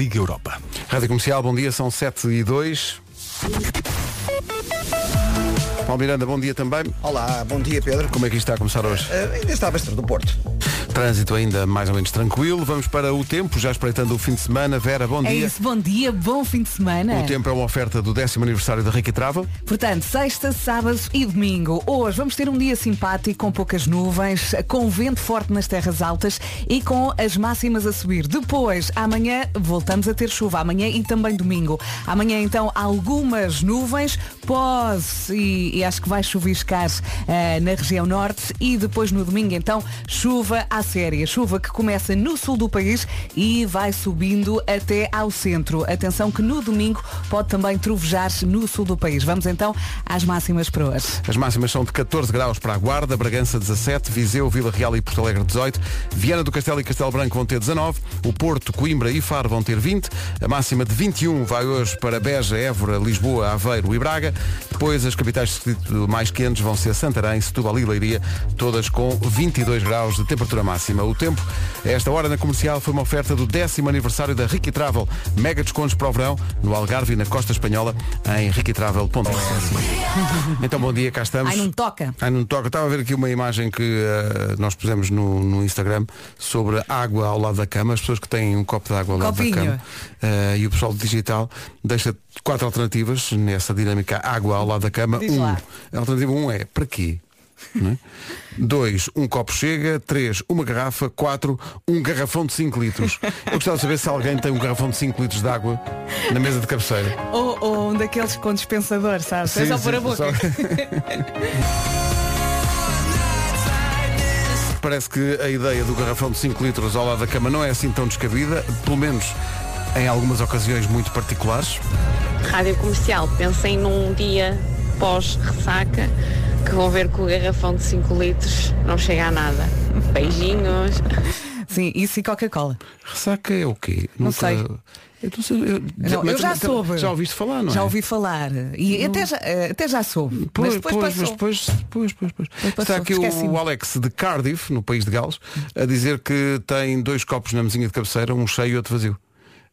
Liga Europa. Rádio Comercial, bom dia, são 7 e 2. Paulo Miranda, bom dia também. Olá, bom dia Pedro. Como é que isto está a começar hoje? Uh, ainda está bastante do Porto. Trânsito ainda mais ou menos tranquilo. Vamos para o tempo, já espreitando o fim de semana. Vera, bom É dia. isso, bom dia, bom fim de semana. O tempo é uma oferta do décimo aniversário da Ricky Travel. Portanto, sexta, sábado e domingo. Hoje vamos ter um dia simpático, com poucas nuvens, com vento forte nas terras altas e com as máximas a subir. Depois, amanhã, voltamos a ter chuva. Amanhã e também domingo. Amanhã, então, algumas nuvens, pós e, e acho que vai chuviscar eh, na região norte. E depois, no domingo, então, chuva à séria. Chuva que começa no sul do país e vai subindo até ao centro. Atenção que no domingo pode também trovejar no sul do país. Vamos então às máximas para hoje. As máximas são de 14 graus para a Guarda, Bragança 17, Viseu, Vila Real e Porto Alegre 18, Viana do Castelo e Castelo Branco vão ter 19, o Porto, Coimbra e Faro vão ter 20, a máxima de 21 vai hoje para Beja, Évora, Lisboa, Aveiro e Braga, depois as capitais mais quentes vão ser Santarém, Setúbal e Leiria, todas com 22 graus de temperatura máxima. O tempo, esta hora na comercial, foi uma oferta do décimo aniversário da Ricky Travel, mega descontos para o verão, no Algarve e na Costa Espanhola, em riquitravel.com. Então bom dia, cá estamos. Ai, não toca. Ai, não toca. Estava a ver aqui uma imagem que eh, nós pusemos no, no Instagram sobre água ao lado da cama, as pessoas que têm um copo de água ao lado Copinho. da cama. Eh, e o pessoal do digital deixa quatro alternativas nessa dinâmica água ao lado da cama. Diz um, lá. a alternativa um é para quê? Não é? Dois, um copo chega. Três, uma garrafa. Quatro, um garrafão de 5 litros. Eu gostava de saber se alguém tem um garrafão de 5 litros de água na mesa de cabeceira. Ou, ou um daqueles com dispensador, sabes? É Sim, só sim, pôr a boca. só- Parece que a ideia do garrafão de 5 litros ao lado da cama não é assim tão descabida, pelo menos em algumas ocasiões muito particulares. Rádio Comercial, pensem num dia pós-ressaca que vão ver que o garrafão de 5 litros não chega a nada. Beijinhos. Sim, isso e Coca-Cola. Ressaca é o quê? Não sei. Eu, sei, eu, Não, eu já soube. Já ouviste falar, não é? Já ouvi falar. E até já, eh, até já soube. Pois, mas depois pois, passou. mas depois, depois, depois, depois. Depois Está aqui o Alex de Cardiff, no país de Gales, a dizer que tem dois copos na mesinha de cabeceira, um cheio e outro vazio.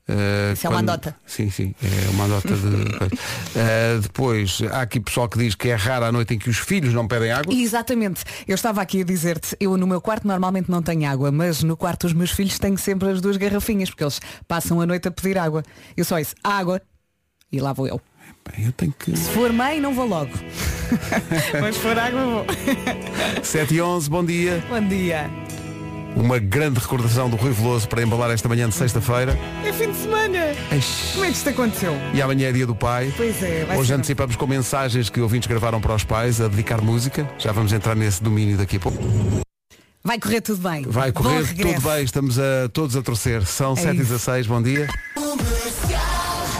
Uh, Isso é uma andota. Sim, sim, é uma andota de. Uh, depois, há aqui pessoal que diz que é raro a noite em que os filhos não pedem água. Exatamente. Eu estava aqui a dizer-te, eu no meu quarto normalmente não tenho água, mas no quarto dos meus filhos tenho sempre as duas garrafinhas, porque eles passam a noite a pedir água. Eu só isso, água, e lá vou eu. Eu tenho que. Se for mãe, não vou logo. mas se for água, vou. 7 e 11, bom dia. Bom dia. Uma grande recordação do Rui Veloso para embalar esta manhã de sexta-feira. É fim de semana. Como é que isto aconteceu? E amanhã é dia do pai. Pois é, vai Hoje ser. antecipamos com mensagens que ouvintes gravaram para os pais a dedicar música. Já vamos entrar nesse domínio daqui a pouco. Vai correr tudo bem. Vai correr tudo bem, estamos a, todos a torcer. São É 7 e isso. 16 bom dia.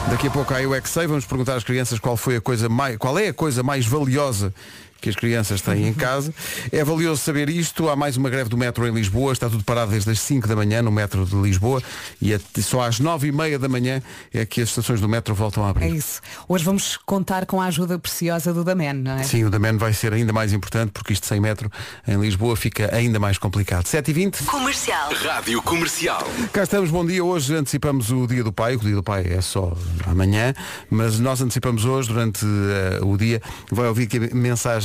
Daqui a pouco há o XA, vamos perguntar às crianças qual foi a coisa mais, qual é a coisa mais valiosa que as crianças têm em casa. É valioso saber isto. Há mais uma greve do metro em Lisboa. Está tudo parado desde as 5 da manhã no metro de Lisboa e só às 9 e meia da manhã é que as estações do metro voltam a É abrir. isso. Hoje vamos contar com a ajuda preciosa do Damen, não é? Sim, o da Man vai ser ainda mais importante porque isto sem metro em Lisboa fica ainda mais complicado. 7 e 20 Comercial. Rádio Comercial. Cá estamos, bom dia. Hoje antecipamos o Dia do Pai. O Dia do Pai é só amanhã, mas nós antecipamos hoje, durante eh, o dia. Vai ouvir aqui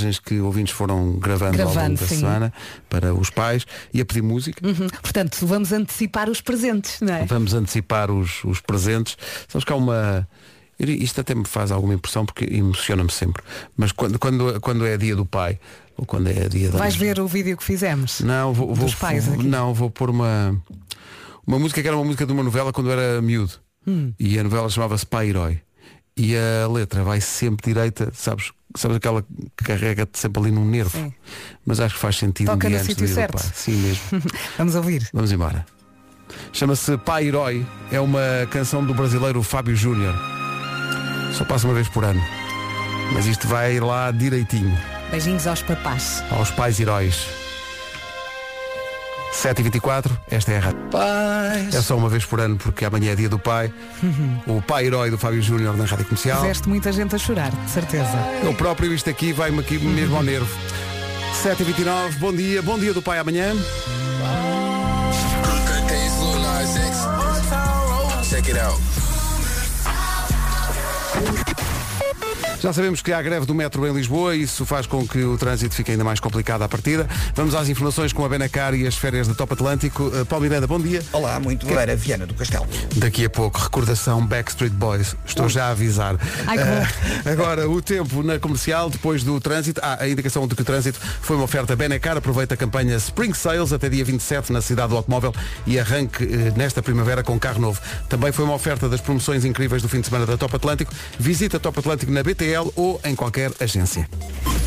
mensagens que ouvintes foram gravando, ao longo Gravando, da sim. semana para os pais e a pedir música. Uhum. Portanto, vamos antecipar os presentes, não é? Vamos antecipar os, os presentes. Sabes que há uma. Isto até me faz alguma impressão porque emociona-me sempre. Mas quando, quando, quando é dia do pai, ou quando é dia da Vais ver o vídeo que fizemos. Não, vou, vou, Dos pais vou- aqui. não, vou pôr uma uma música que era uma música de uma novela quando era miúdo. Hum. E a novela chamava-se Pai Herói. E a letra vai sempre direita, sabes? Sabes aquela que carrega-te sempre ali num nervo. Sim. Mas acho que faz sentido Toca um no sítio certo. Sim mesmo. Vamos ouvir. Vamos embora. Chama-se Pai Herói. É uma canção do brasileiro Fábio Júnior. Só passa uma vez por ano. Mas isto vai lá direitinho. Beijinhos aos papás. Aos pais heróis. 7h24, esta é a rádio. É só uma vez por ano, porque amanhã é dia do pai. O pai herói do Fábio Júnior na Rádio Comercial. Fizeste muita gente a chorar, de certeza. Eu próprio, isto aqui vai-me aqui mesmo ao nervo. 7h29, bom dia, bom dia do pai amanhã. it out. Já sabemos que há greve do metro em Lisboa e isso faz com que o trânsito fique ainda mais complicado à partida. Vamos às informações com a Benacar e as férias da Top Atlântico. Uh, Paulo Miranda, bom dia. Olá, muito boa. Era Viana do Castelo. Daqui a pouco, recordação Backstreet Boys. Estou já a avisar. Ai, que. Uh, agora, o tempo na comercial, depois do trânsito. Ah, a indicação de que o trânsito foi uma oferta Benacar. Aproveita a campanha Spring Sales até dia 27 na cidade do automóvel e arranque eh, nesta primavera com carro novo. Também foi uma oferta das promoções incríveis do fim de semana da Top Atlântico. Visita Top Atlântico na BTL ou em qualquer agência.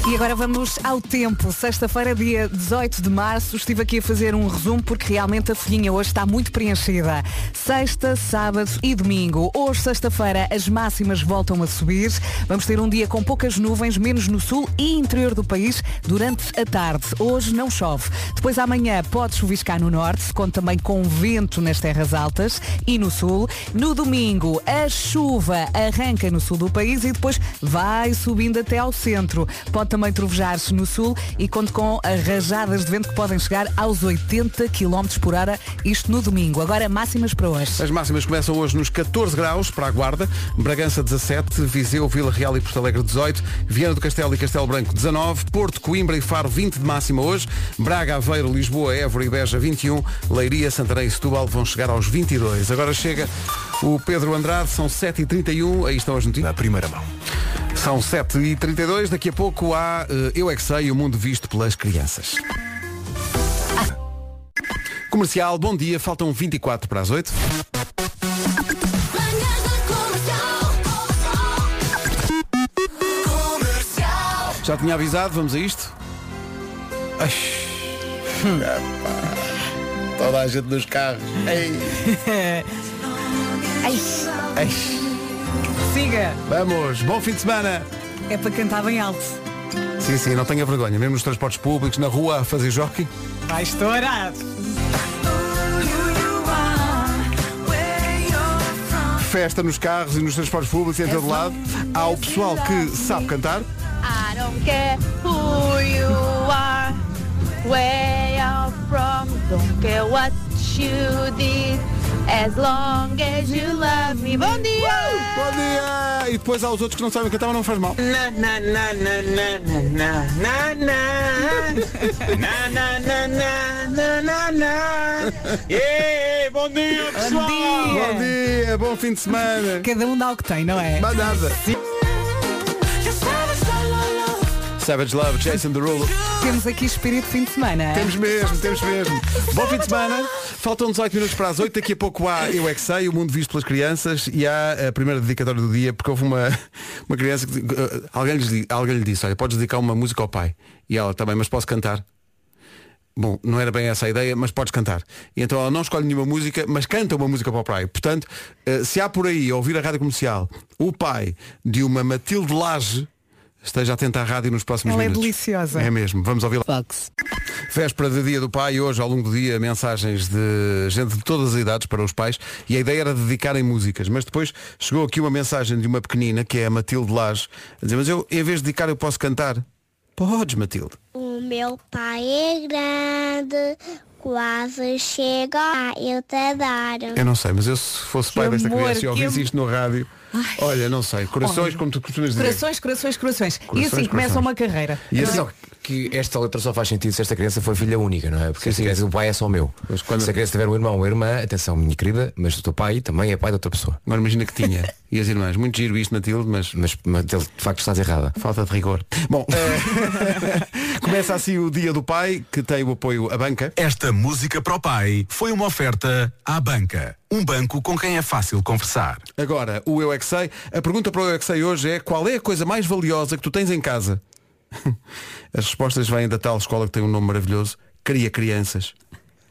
E agora vamos ao tempo. Sexta-feira, dia 18 de março, estive aqui a fazer um resumo porque realmente a folhinha hoje está muito preenchida. Sexta, sábado e domingo. Hoje, sexta-feira, as máximas voltam a subir. Vamos ter um dia com poucas nuvens, menos no sul e interior do país durante a tarde. Hoje não chove. Depois amanhã pode chuviscar no norte, conta também com vento nas terras altas e no sul. No domingo, a chuva arranca no sul do país e depois vai subindo até ao centro. Pode também trovejar-se no sul e conta com rajadas de vento que podem chegar aos 80 km por hora, isto no domingo. Agora máximas para hoje. As máximas começam hoje nos 14 graus para a Guarda, Bragança 17, Viseu, Vila Real e Porto Alegre 18, Viana do Castelo e Castelo Branco 19, Porto, Coimbra e Faro 20 de máxima hoje, Braga, Aveiro, Lisboa, Évora e Beja 21, Leiria, Santarém e Setúbal vão chegar aos 22. Agora chega o Pedro Andrade, são 7h31, aí estão as notícias. Na primeira mão. São 7h32, daqui a pouco há uh, Eu É Que Sei, o mundo visto pelas crianças. Comercial, bom dia, faltam 24 para as 8. Já tinha avisado, vamos a isto? Ai, Toda a gente nos carros. Ei. ai. Siga! Vamos, bom fim de semana! É para cantar bem alto. Sim, sim, não tenha vergonha, mesmo nos transportes públicos, na rua a fazer jockey. Vai estourar! Festa nos carros e nos transportes públicos em todo lado. Há o pessoal que sabe cantar. I don't care who you are, where you're from, don't care what you did, as long as you love me. Bom dia! Bom dia! E depois há os outros que não sabem cantar, mas não faz mal. Na na na na na na na na na na na na na na na Yeah, bom dia pessoal! Bom dia, bom fim de semana. Cada um dá o que tem, não é? Mais nada. Savage Love, Jason Derulo. Temos aqui espírito de fim de semana. Temos mesmo, temos mesmo. Bom fim de semana. Faltam 18 minutos para as 8. Daqui a pouco há Eu É Que Sei, o mundo visto pelas crianças. E há a primeira dedicatória do dia, porque houve uma, uma criança que uh, alguém, lhes, di- alguém lhe disse, olha, podes dedicar uma música ao pai. E ela, também, mas posso cantar? Bom, não era bem essa a ideia, mas podes cantar. E então ela não escolhe nenhuma música, mas canta uma música para o pai. Portanto, eh, se há por aí a ouvir a rádio comercial o pai de uma Matilde Lage, esteja atento à rádio nos próximos Ela é minutos. deliciosa. É mesmo, vamos ouvi-la. Véspera de dia do pai, hoje ao longo do dia mensagens de gente de todas as idades para os pais e a ideia era dedicarem músicas, mas depois chegou aqui uma mensagem de uma pequenina que é a Matilde Lage, a dizer, mas eu em vez de dedicar eu posso cantar. Podes, Matilde. O meu pai é grande, quase chega a eu te dar. Eu não sei, mas eu se fosse pai desta amor, criança e que ouvisse isto no rádio, olha, não sei, corações, Olha. como tu costumas dizer. Corações, corações, corações. e assim começa corações. uma carreira. E assim, que esta letra só faz sentido se esta criança for filha única, não é? Porque esta criança, o pai é só meu. Mas quando- Se a criança tiver um irmão ou uma irmã, atenção, minha querida, mas o teu pai também é pai de outra pessoa. agora imagina que tinha. E as irmãs, muito giro isto, Matilde, mas Mas, mas ele, de facto estás errada. Falta de rigor. Bom, começa assim o Dia do Pai, que tem o apoio à banca. Esta música para o pai foi uma oferta à banca. Um banco com quem é fácil conversar. Agora, o Eu É Que Sei. A pergunta para o Eu É Que Sei hoje é qual é a coisa mais valiosa que tu tens em casa? As respostas vêm da tal escola que tem um nome maravilhoso, Cria Crianças.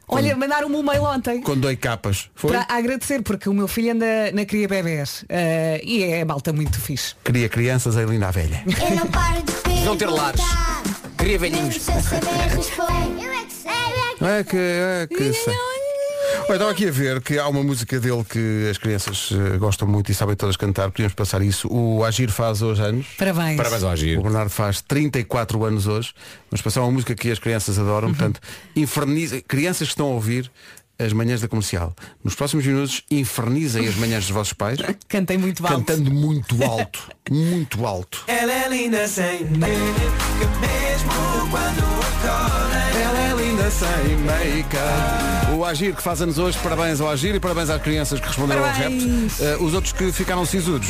Olha, mandaram-me um mail ontem. Com dois capas. Foi? Para agradecer, porque o meu filho anda na Cria Bebés eh, e é malta muito fixe. Cria Crianças, a Elina a Velha. Eu não paro de Não ter lares. Cria velhinhos. Eu é que sei. Não é que, é que sei. Olha, estava aqui a ver que há uma música dele que as crianças eh, gostam muito e sabem todas cantar. Podíamos passar isso. O Agir faz hoje anos. Parabéns. Parabéns ao O Agir. Bernardo faz 34 anos hoje. Vamos passar uma música que as crianças adoram. Portanto, inferniza. Crianças que estão a ouvir, as manhãs da comercial. Nos próximos minutos, infernizem as manhãs dos vossos pais, Cantei muito alto. cantando muito alto. muito alto. Ela é linda sem make-up, mesmo quando acorda. Ela é linda sem make-up. O Agir que faz anos hoje, parabéns ao Agir e parabéns às crianças que responderam ao Parabéns. repto. Eh, os outros que ficaram sisudos.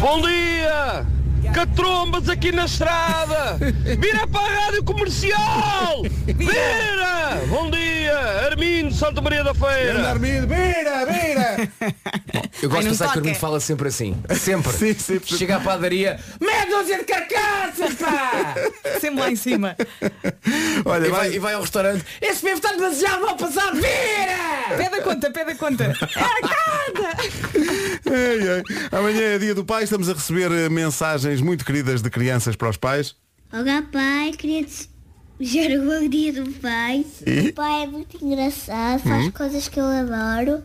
Bom dia! Catrombas aqui na estrada! Vira para a rádio comercial! Vira! Bom dia! Armindo Santa Maria da Feira! Armindo, vira, vira! Eu gosto Ai, de pensar que o. Armindo fala sempre assim. Sempre. Sim, sim. Chega à padaria. Meia dúzia de carcaças, pá! Sempre lá em cima. Olha, E vai, vai, e vai ao restaurante. Esse mesmo está demasiado mal passado. Vira! Pede a conta, pede a conta. Ei, ei. Amanhã é dia do pai, estamos a receber eh, mensagens muito queridas de crianças para os pais. Olá pai, queria desejar o bom dia do pai. E? O pai é muito engraçado, faz coisas que eu adoro.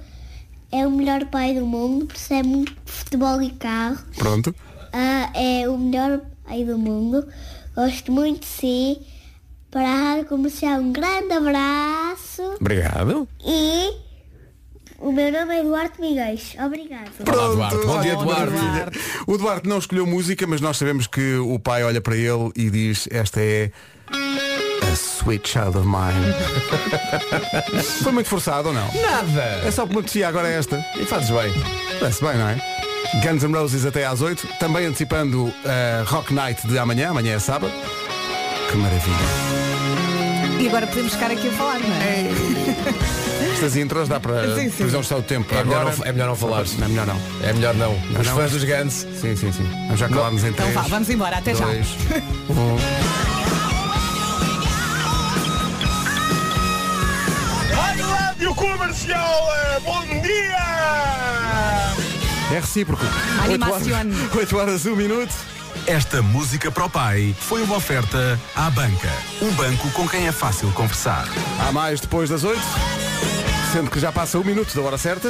É o melhor pai do mundo, percebe muito de futebol e carro. Pronto. Ah, é o melhor pai do mundo. Gosto muito de si. Para a rádio comercial, um grande abraço. Obrigado. E o meu nome é Eduardo Miguel. Obrigado. Olá, Duarte. Bom dia, Duarte. O Duarte não escolheu música, mas nós sabemos que o pai olha para ele e diz esta é a sweet child of mine. Foi muito forçado ou não? É Nada! só porque me apetecia agora esta. E fazes bem. Parece bem, não é? Guns N' Roses até às 8, também antecipando a Rock Night de amanhã, amanhã é sábado. Que maravilha. E agora podemos ficar aqui a falar, não é? Estas intros dá para Sim, sim. previsão o tempo. É melhor, agora não, é melhor não falar. Não, é melhor não. É melhor não. Os não. fãs dos Guns. Sim, sim, sim. Vamos já calar-nos em Então três, vá, vamos embora. Até já. dois, um. Rádio Comercial! eh, Bom dia! É recíproco. Animacione. 8 horas, 1 minuto. Esta música para o pai foi uma oferta à banca. Um banco com quem é fácil conversar. Há mais depois das 8. Sendo que já passa um minuto da hora certa.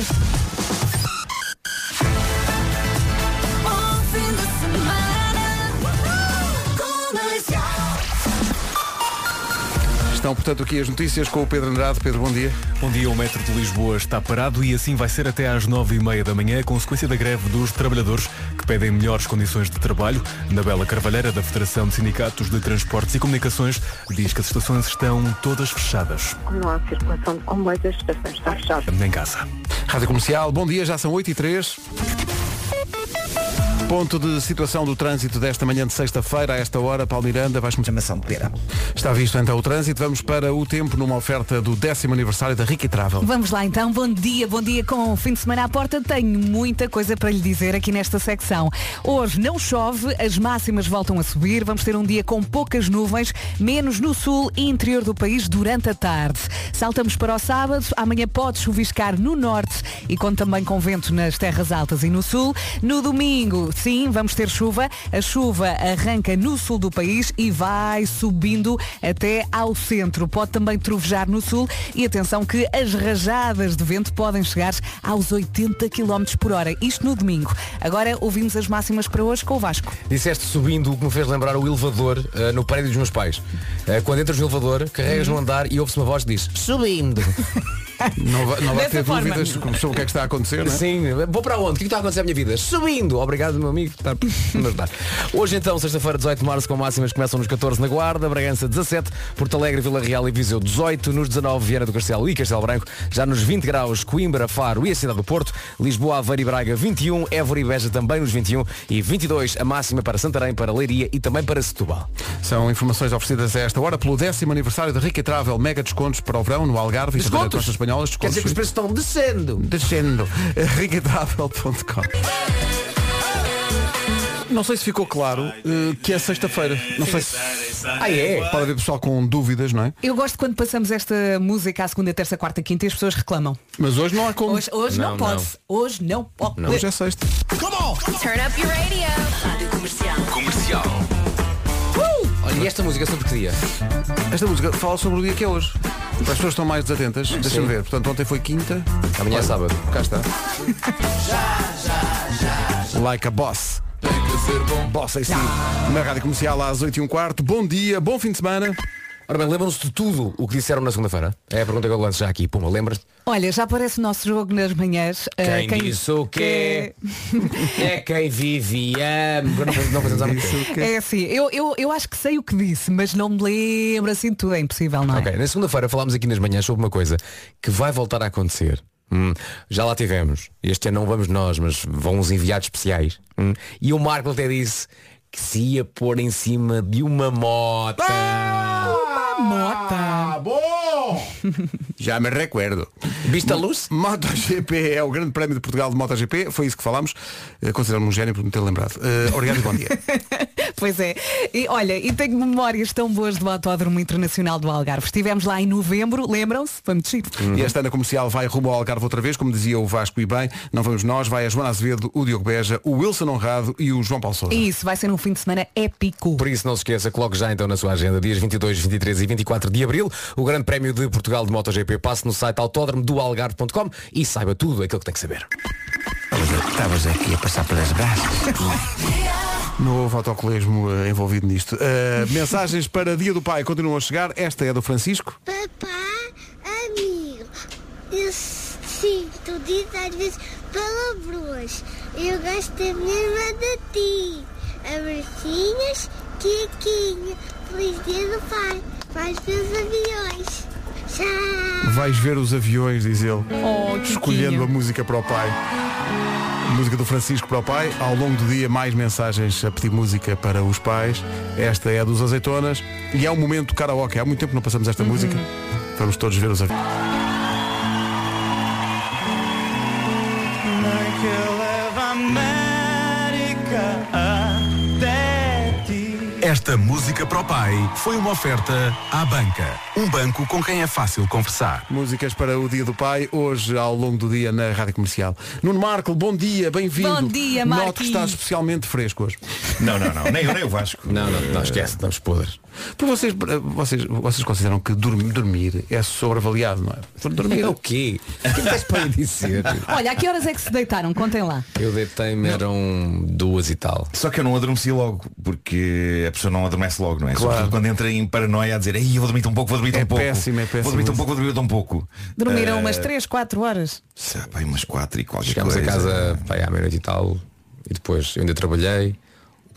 Estão, portanto, aqui as notícias com o Pedro Andrade. Pedro, bom dia. Bom dia, o metro de Lisboa está parado e assim vai ser até às nove e meia da manhã, consequência da greve dos trabalhadores que pedem melhores condições de trabalho. Na Bela Carvalheira, da Federação de Sindicatos de Transportes e Comunicações, diz que as estações estão todas fechadas. Não há circulação de comboios, as estações estão fechadas. Em casa. Rádio Comercial, bom dia, já são 8 e 3. Ponto de situação do trânsito desta manhã de sexta-feira, a esta hora, Paulo Miranda, vais-me Chamação de pera. Está visto então o trânsito. Vamos para o tempo numa oferta do décimo aniversário da Ricky Travel. Vamos lá então, bom dia, bom dia com o fim de semana à porta. Tenho muita coisa para lhe dizer aqui nesta secção. Hoje não chove, as máximas voltam a subir, vamos ter um dia com poucas nuvens, menos no sul e interior do país durante a tarde. Saltamos para o sábado, amanhã pode chuviscar no norte e conta também com vento nas terras altas e no sul. No domingo, sim, vamos ter chuva. A chuva arranca no sul do país e vai subindo até ao centro. Pode também trovejar no sul e atenção que as rajadas de vento podem chegar aos 80 km por hora. Isto no domingo. Agora ouvimos as máximas para hoje com o Vasco. Disseste subindo o que me fez lembrar o elevador eh, no prédio dos meus pais. Eh, quando entras no elevador, carregas no andar e ouve-se uma voz que diz subindo. Não vai, não vai ter forma. dúvidas sobre o que é que está a acontecer, não é? Sim, vou para onde? O que é que está a acontecer à minha vida? Subindo! Obrigado, meu amigo. Está a me ajudar. Hoje então, sexta-feira, 18 de março, com máximas que começam nos 14 na Guarda, Bragança 17, Porto Alegre, Vila Real e Viseu 18, nos 19, Viana do Castelo e Castelo Branco, já nos 20 graus, Coimbra, Faro e a cidade do Porto, Lisboa, Aveiro e Braga 21, Évora e Beja também nos 21 e 22 a máxima para Santarém, para Leiria e também para Setúbal. São informações oferecidas a esta hora pelo décimo aniversário da Ricky Travel. Mega descontos para o verão no Algarve e? Costa Espanhola. Quer dizer que os preços estão descendo. descendo. riquitravel.com Não sei se ficou claro eh, que é sexta-feira. Não sei se Ah, é? pode haver pessoal com dúvidas, não é? Eu gosto quando passamos esta música à segunda, terça, quarta, quinta e as pessoas reclamam. Mas hoje não há como. Hoje, hoje não, Não, pode. não. Hoje não pode. Hoje é sexta. Turn up your radio. Rádio Comercial. Comercial. E esta música sobre que dia? Esta música fala sobre o dia que é hoje. As pessoas estão mais desatentas. Deixa-me ver. Portanto, ontem foi quinta. Amanhã é sábado. Cá está. Like a boss. Boss aí sim. Na Rádio Comercial às 8 e um quarto. Bom dia, bom fim de semana. Ora bem, lembram-se de tudo o que disseram na segunda-feira? É a pergunta que eu lanço já aqui. Puma, lembras? Olha, já aparece o nosso jogo nas manhãs. Quem, Ah, disse o quê? é quem vive e ama. Não, não. É assim, eu, eu, eu acho que sei o que disse, mas não me lembro assim de tudo, é impossível, não é? Ok, na segunda-feira falámos aqui nas manhãs sobre uma coisa que vai voltar a acontecer. Hum, já lá tivemos. Este ano não vamos nós, mas vão uns enviados especiais. Hum, e o Marco até disse que se ia pôr em cima de uma moto. Ah! Já me recuerdo. Vista a luz? MotoGP é o grande prémio de Portugal de MotoGP. Foi isso que falámos. Eh, Considero-me um gênio por me ter lembrado. Eh, obrigado e bom dia. Pois é. E olha, e tenho memórias tão boas do Autódromo Internacional do Algarve. Estivemos lá em novembro, lembram-se? Foi muito chique. E esta Ana Comercial vai rumo ao Algarve outra vez, como dizia o Vasco e bem. Não vamos nós, vai a Joana Azevedo, o Diogo Beja, o Wilson Honrado e o João Paulo Sousa. E isso vai ser um fim de semana épico. Por isso não se esqueça, coloque já então na sua agenda dias 22, 23 e 24 de Abril o Grande Prémio de Portugal de MotoGP. Passe no site autódromo-do-algarve.com e saiba tudo aquilo que tem que saber. Estavas aqui a passar pelas brasas. Não houve autocolismo eh, envolvido nisto. Eh, mensagens para Dia do Pai continuam a chegar. Esta é do Francisco. Papá, amigo, eu sinto, diz às vezes palavrões. Eu gosto mesmo de ti. Abracinhos, Kikinho. Feliz dia do pai. Ver os aviões. Vais ver os aviões, diz ele. Oh, Escolhendo a música para o pai. Música do Francisco para o pai. Ao longo do dia, mais mensagens a pedir música para os pais. Esta é a dos azeitonas. E é um momento karaoke. Há muito tempo que não passamos esta música. Vamos todos ver os aviões. Esta música para o pai foi uma oferta à banca. Um banco com quem é fácil conversar. Músicas para o Dia do Pai, hoje ao longo do dia na Rádio Comercial. Nuno Marco, bom dia, bem-vindo. Bom dia, Noto que estás especialmente fresco hoje. Não, não, não. Nem eu, nem o Vasco. Não, não, não esquece, estamos podres. Por vocês, vocês, vocês consideram que dormir, dormir é sobreavaliado, não é? Dormir É o quê? O que estás para dizer? Olha, a que horas é que se deitaram? Contem lá. Eu deitei-me, eram duas e tal. Só que eu não adormeci logo, porque a pessoa não adormece logo, não é? Claro. Sobretudo quando entra em paranoia a dizer, Ei, eu vou dormir tão pouco, vou dormir tão É pouco. péssimo, é péssimo Vou dormir tão pouco, vou dormir tão pouco. Dormiram Eh, umas 3, 4 horas. sabe, bem, umas quatro e qualquer Chegámos coisa. a casa pá, à meia-noite e tal e depois eu ainda trabalhei.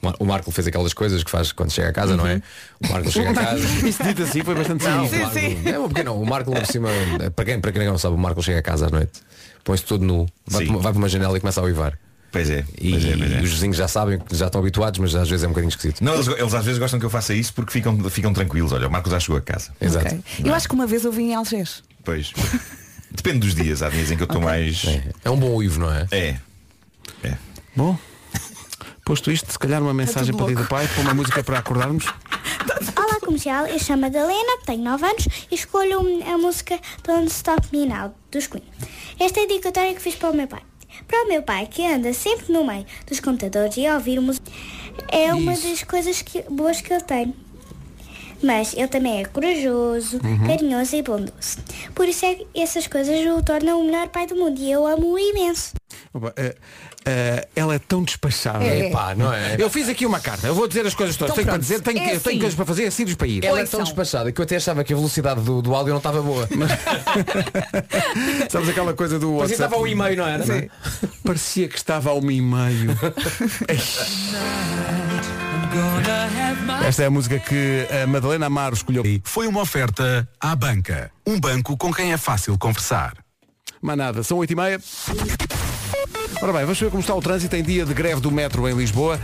O Mar- O Marco fez aquelas coisas que faz quando chega a casa, não é? O Marco chega a casa. Isso dito assim foi bastante Não, o Marco, é um pequeno, o Marco lá por cima, para quem, para quem não sabe, o Marco chega a casa à noite, põe-se todo nu, vai, Sim. para uma- vai para uma janela e começa a uivar. Pois é, E pois é, pois é. os vizinhos já sabem, já estão habituados, mas às vezes é um bocadinho esquisito. Não, eles, eles às vezes gostam que eu faça isso porque ficam, ficam tranquilos. Olha, o Marco já chegou a casa. Exato. Ok. Eu acho que uma vez eu vim em Algés. Pois. Depende dos dias. Há dias em que eu estou mais. É, é um bom uivo, não é? É. É. Bom, posto isto, se calhar uma mensagem tudo para o Dia do Pai, para uma música para acordarmos. Olá comercial, eu chamo a Madalena, tenho 9 anos e escolho a música Don't Stop Me Now, dos Queen. Esta é a dedicatória que fiz para o meu pai. Para o meu pai, que anda sempre no meio dos computadores e a ouvir música, é uma das coisas que- boas que ele tem. Mas ele também é corajoso, carinhoso e bondoso. Por isso é que essas coisas o tornam o melhor pai do mundo e eu amo-o imenso. Opa, eh, eh, ela é tão despachada. É. Pá, não é? Eu fiz aqui uma carta, eu vou dizer as coisas todas. Então tenho para dizer, tenho, é assim. tenho coisas para fazer, sítios para ir. Ela é tão despachada que eu até achava que a velocidade do, do áudio não estava boa. Sabes aquela coisa do Parecia WhatsApp? estava ao e-mail, não era? Sim. Parecia que estava ao e meio. Esta é a música que a Madalena Amaro escolheu. Foi uma oferta à banca. Um banco com quem é fácil conversar. Mas nada, são 8 e meia. Ora bem, vamos ver como está o trânsito em dia de greve do metro em Lisboa.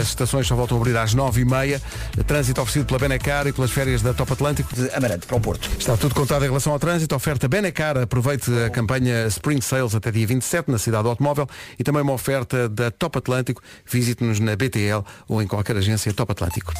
As estações só voltam a abrir às 9h30. Trânsito oferecido pela Benacar e pelas férias da Top Atlântico. De Amarante para o Porto. Está tudo contado em relação ao trânsito. Oferta Benacar. Aproveite a campanha Spring Sales até dia 27 na cidade do automóvel e também uma oferta da Top Atlântico. Visite-nos na BTL ou em qualquer agência Top Atlântico.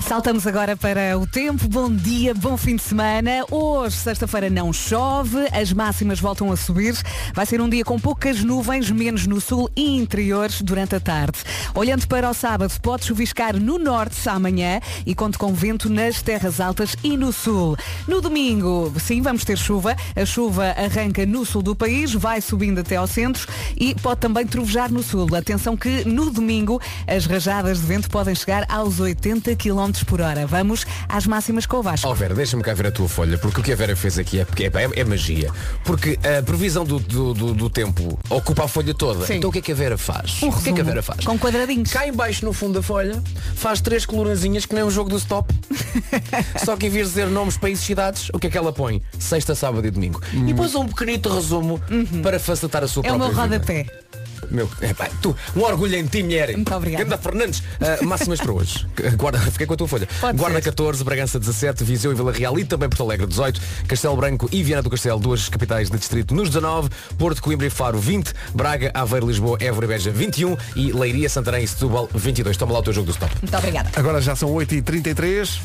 Saltamos agora para o tempo. Bom dia, bom fim de semana. Hoje, sexta-feira, não chove, as máximas voltam a subir. Vai ser um dia com poucas nuvens, mesmo menos no sul e interiores durante a tarde. Olhando para o sábado, pode chuviscar no norte amanhã e conto com vento nas terras altas e no sul. No domingo, sim, vamos ter chuva. A chuva arranca no sul do país, vai subindo até ao centro e pode também trovejar no sul. Atenção que no domingo as rajadas de vento podem chegar aos 80 km por hora. Vamos às máximas com o Vasco. Ó Vera, deixa-me cá ver a tua folha, porque o que a Vera fez aqui é, é, é magia. Porque a previsão do, do, do- do tempo ocupa a folha toda. Sim. Então o que é que a Vera faz? Um o que é que a Vera faz? com quadradinhos. Cá em baixo no fundo da folha faz três colorazinhas que nem um jogo do stop. Só que em vez de dizer nomes, países, cidades, o que é que ela põe? Sexta, sábado e domingo. E depois um pequenito resumo para facilitar a sua É o própria meu vida. Meu, epá, tu, um orgulho em ti, mulher. Muito obrigada. Ganda Fernandes, Ah, máximas para hoje. Guarda, fiquei com a tua folha. Pode Guarda ser. 14, Bragança 17, Viseu e Vila Real e também Porto Alegre 18, Castelo Branco e Viana do Castelo, duas capitais de distrito nos 19, Porto, Coimbra e Faro 20, Braga, Aveiro, Lisboa, Évora e Beja 21 e Leiria, Santarém e Setúbal 22. Toma lá o teu jogo do stop. Muito obrigada. Agora já são 8h33.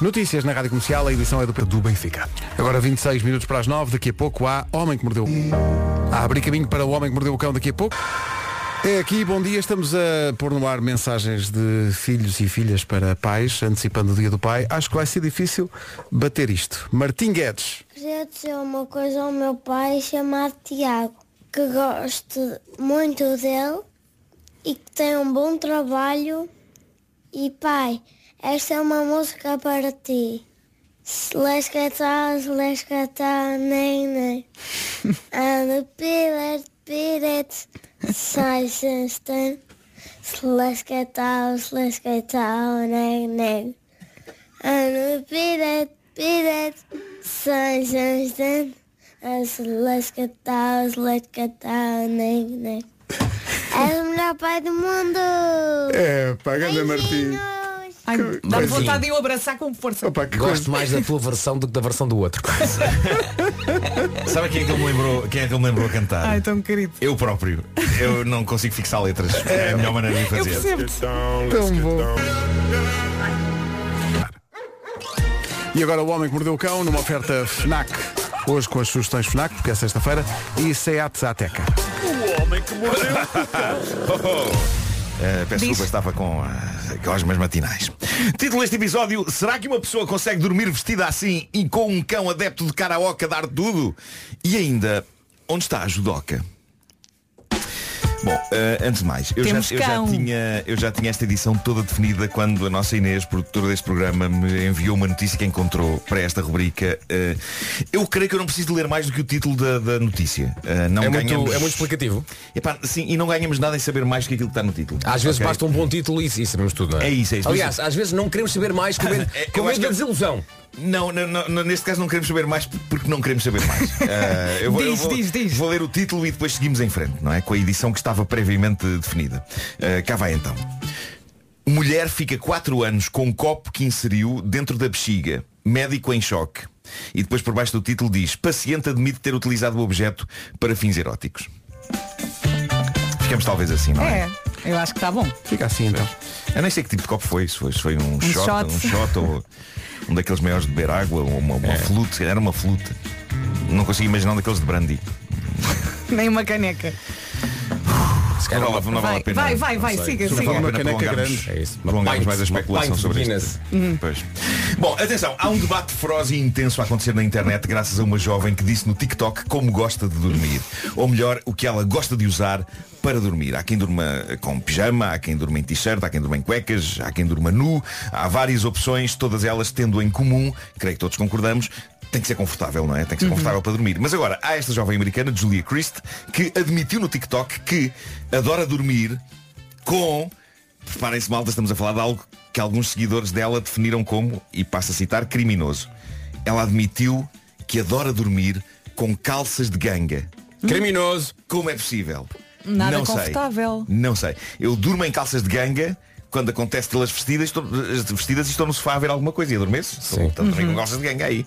Notícias na Rádio Comercial, a edição é do, do Benfica. Agora 26 minutos para as 9, daqui a pouco há Homem que Mordeu. Há abrir caminho para o Homem que Mordeu o Cão daqui a pouco. É aqui, bom dia, estamos a pôr no ar mensagens de filhos e filhas para pais, antecipando o dia do pai. Acho que vai ser difícil bater isto. Martim Guedes. Queria dizer uma coisa ao meu pai chamado Tiago, que gosto muito dele e que tem um bom trabalho. E pai, esta é uma música para ti. Slescata, slescata, nem, nem. And the pillet, pillet, Seisenston. Slescata, slescata, nem, nem. And the pillet, pillet, Seisenston. Slescata, slescata, nem, nem. És o melhor pai do mundo! É, pagando a Martim. Ai, Que dá-me vontade de o abraçar com força. Opa, que Gosto coisa. mais da tua versão do que da versão do outro. Sabe quem é que ele me lembrou, quem é que ele me lembrou a cantar? Ai, tão querido. Eu próprio. Eu não consigo fixar letras. É a melhor maneira de Eu fazer. percebo-te. Tão bom. E agora o Homem que Mordeu o Cão numa oferta FNAC. Hoje com as sugestões FNAC, porque é sexta-feira, e Seat Ateca. Uh, peço desculpa, estava com uh, gosmas matinais. Título deste episódio: Será que uma pessoa consegue dormir vestida assim e com um cão adepto de karaoke a dar tudo? E ainda, onde está a judoca? Bom, eh, antes de mais, eu já, eu, já tinha, eu já tinha esta edição toda definida quando a nossa Inês, produtora deste programa, me enviou uma notícia que encontrou para esta rubrica. Eh, eu creio que eu não preciso de ler mais do que o título da, da notícia. Eh, não É muito, ganhamos... é muito explicativo. Epá, sim, e não ganhamos nada em saber mais do que aquilo que está no título. Às vezes Ok? basta um bom título e isso sabemos tudo, não é? É isso, é isso. Aliás, às vezes não queremos saber mais com medo, É, com medo da desilusão. Não, não, não, neste caso não queremos saber mais porque não queremos saber mais. Eh, eu vou, eu Diz, vou- diz, diz. vou ler o título e depois seguimos em frente, não é? Com a edição que estava previamente definida. Eh, cá vai então. Mulher fica 4 anos com um copo que inseriu dentro da bexiga. Médico em choque. E depois por baixo do título diz Paciente admite ter utilizado o objeto para fins eróticos. Ficamos talvez assim, não é? É, eu acho que está bom. Fica assim então. Eu nem sei que tipo de copo foi, se foi, foi um, shot, shot. um shot ou um daqueles maiores de beber água, ou uma, uma flute, era uma flute. Não consigo imaginar um daqueles de brandy. Nem uma caneca. Se calhar não, vale- não vale Vai, a pena. vai, vai, não vai, siga, Não siga. vale Uma caneca grande. É isso. Prolongarmos mais a especulação sobre Guinness. isto. Pois. Bom, atenção, há um debate feroz e intenso a acontecer na internet graças a uma jovem que disse no TikTok como gosta de dormir. Ou melhor, o que ela gosta de usar para dormir. Há quem durma com pijama, há quem durma em t-shirt, há quem durma em cuecas, há quem durma nu. Há várias opções, todas elas tendo em comum, creio que todos concordamos, tem que ser confortável, não é? Tem que ser confortável para dormir. Mas agora, há esta jovem americana, Julia Christ, que admitiu no TikTok que adora dormir com. Preparem-se malta, estamos a falar de algo que alguns seguidores dela definiram como, e passo a citar, criminoso. Ela admitiu que adora dormir com calças de ganga. Criminoso. Como é possível? Nada Não sei. confortável. Não sei. Eu durmo em calças de ganga quando acontece tê-las vestidas, estou, vestidas e estou no sofá a ver alguma coisa e adormeço. Estou, estou a dormir com calças de ganga aí.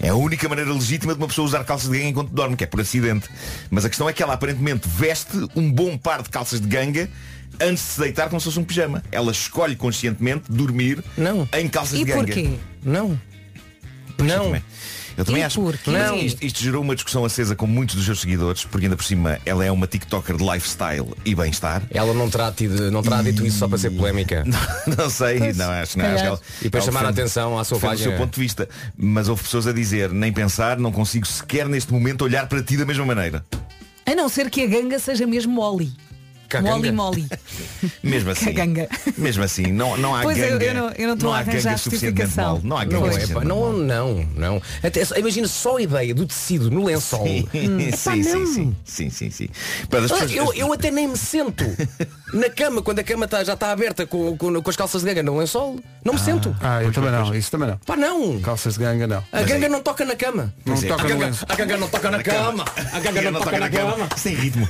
É a única maneira legítima de uma pessoa usar calças de ganga enquanto dorme, que é por acidente. Mas a questão é que ela aparentemente veste um bom par de calças de ganga antes de se deitar como se fosse um pijama. Ela escolhe conscientemente dormir Não. em calças E de ganga. porquê? Não. Não. Eu também E acho porquê? Não, isto, isto gerou uma discussão acesa com muitos dos seus seguidores, porque ainda por cima ela é uma TikToker de lifestyle e bem-estar. Ela não terá, tido, não terá dito isso só para ser polémica. Não sei, Pois, não acho, não acho que ela, E para ela chamar a atenção à sua defende o seu página. ponto de vista. Mas houve pessoas a dizer, nem pensar, não consigo sequer neste momento olhar para ti da mesma maneira. A não ser que a ganga seja mesmo Molly. Caganga? Molly Molly. Mesmo assim. Caganga. Mesmo assim, não, não há Pois ganga. eu não- eu não estou a arranjar suficientemente. Não há ganga Não é, pá, não, não, não. Até, imagina só a ideia do tecido no lençol. Sim, Hum, sim, sim, sim, sim, sim, sim. Para as Ah, pessoas- eu, eu até nem me sento na cama quando a cama tá- já está aberta com, com, com as calças de ganga no lençol. Não me sento. Ah, eu também não, isso também não. Pá, não. Calças de ganga não. A ganga não toca na cama. Não Pois é. toca ganga, a ganga não toca na cama. A ganga não toca na cama. Sem ritmo.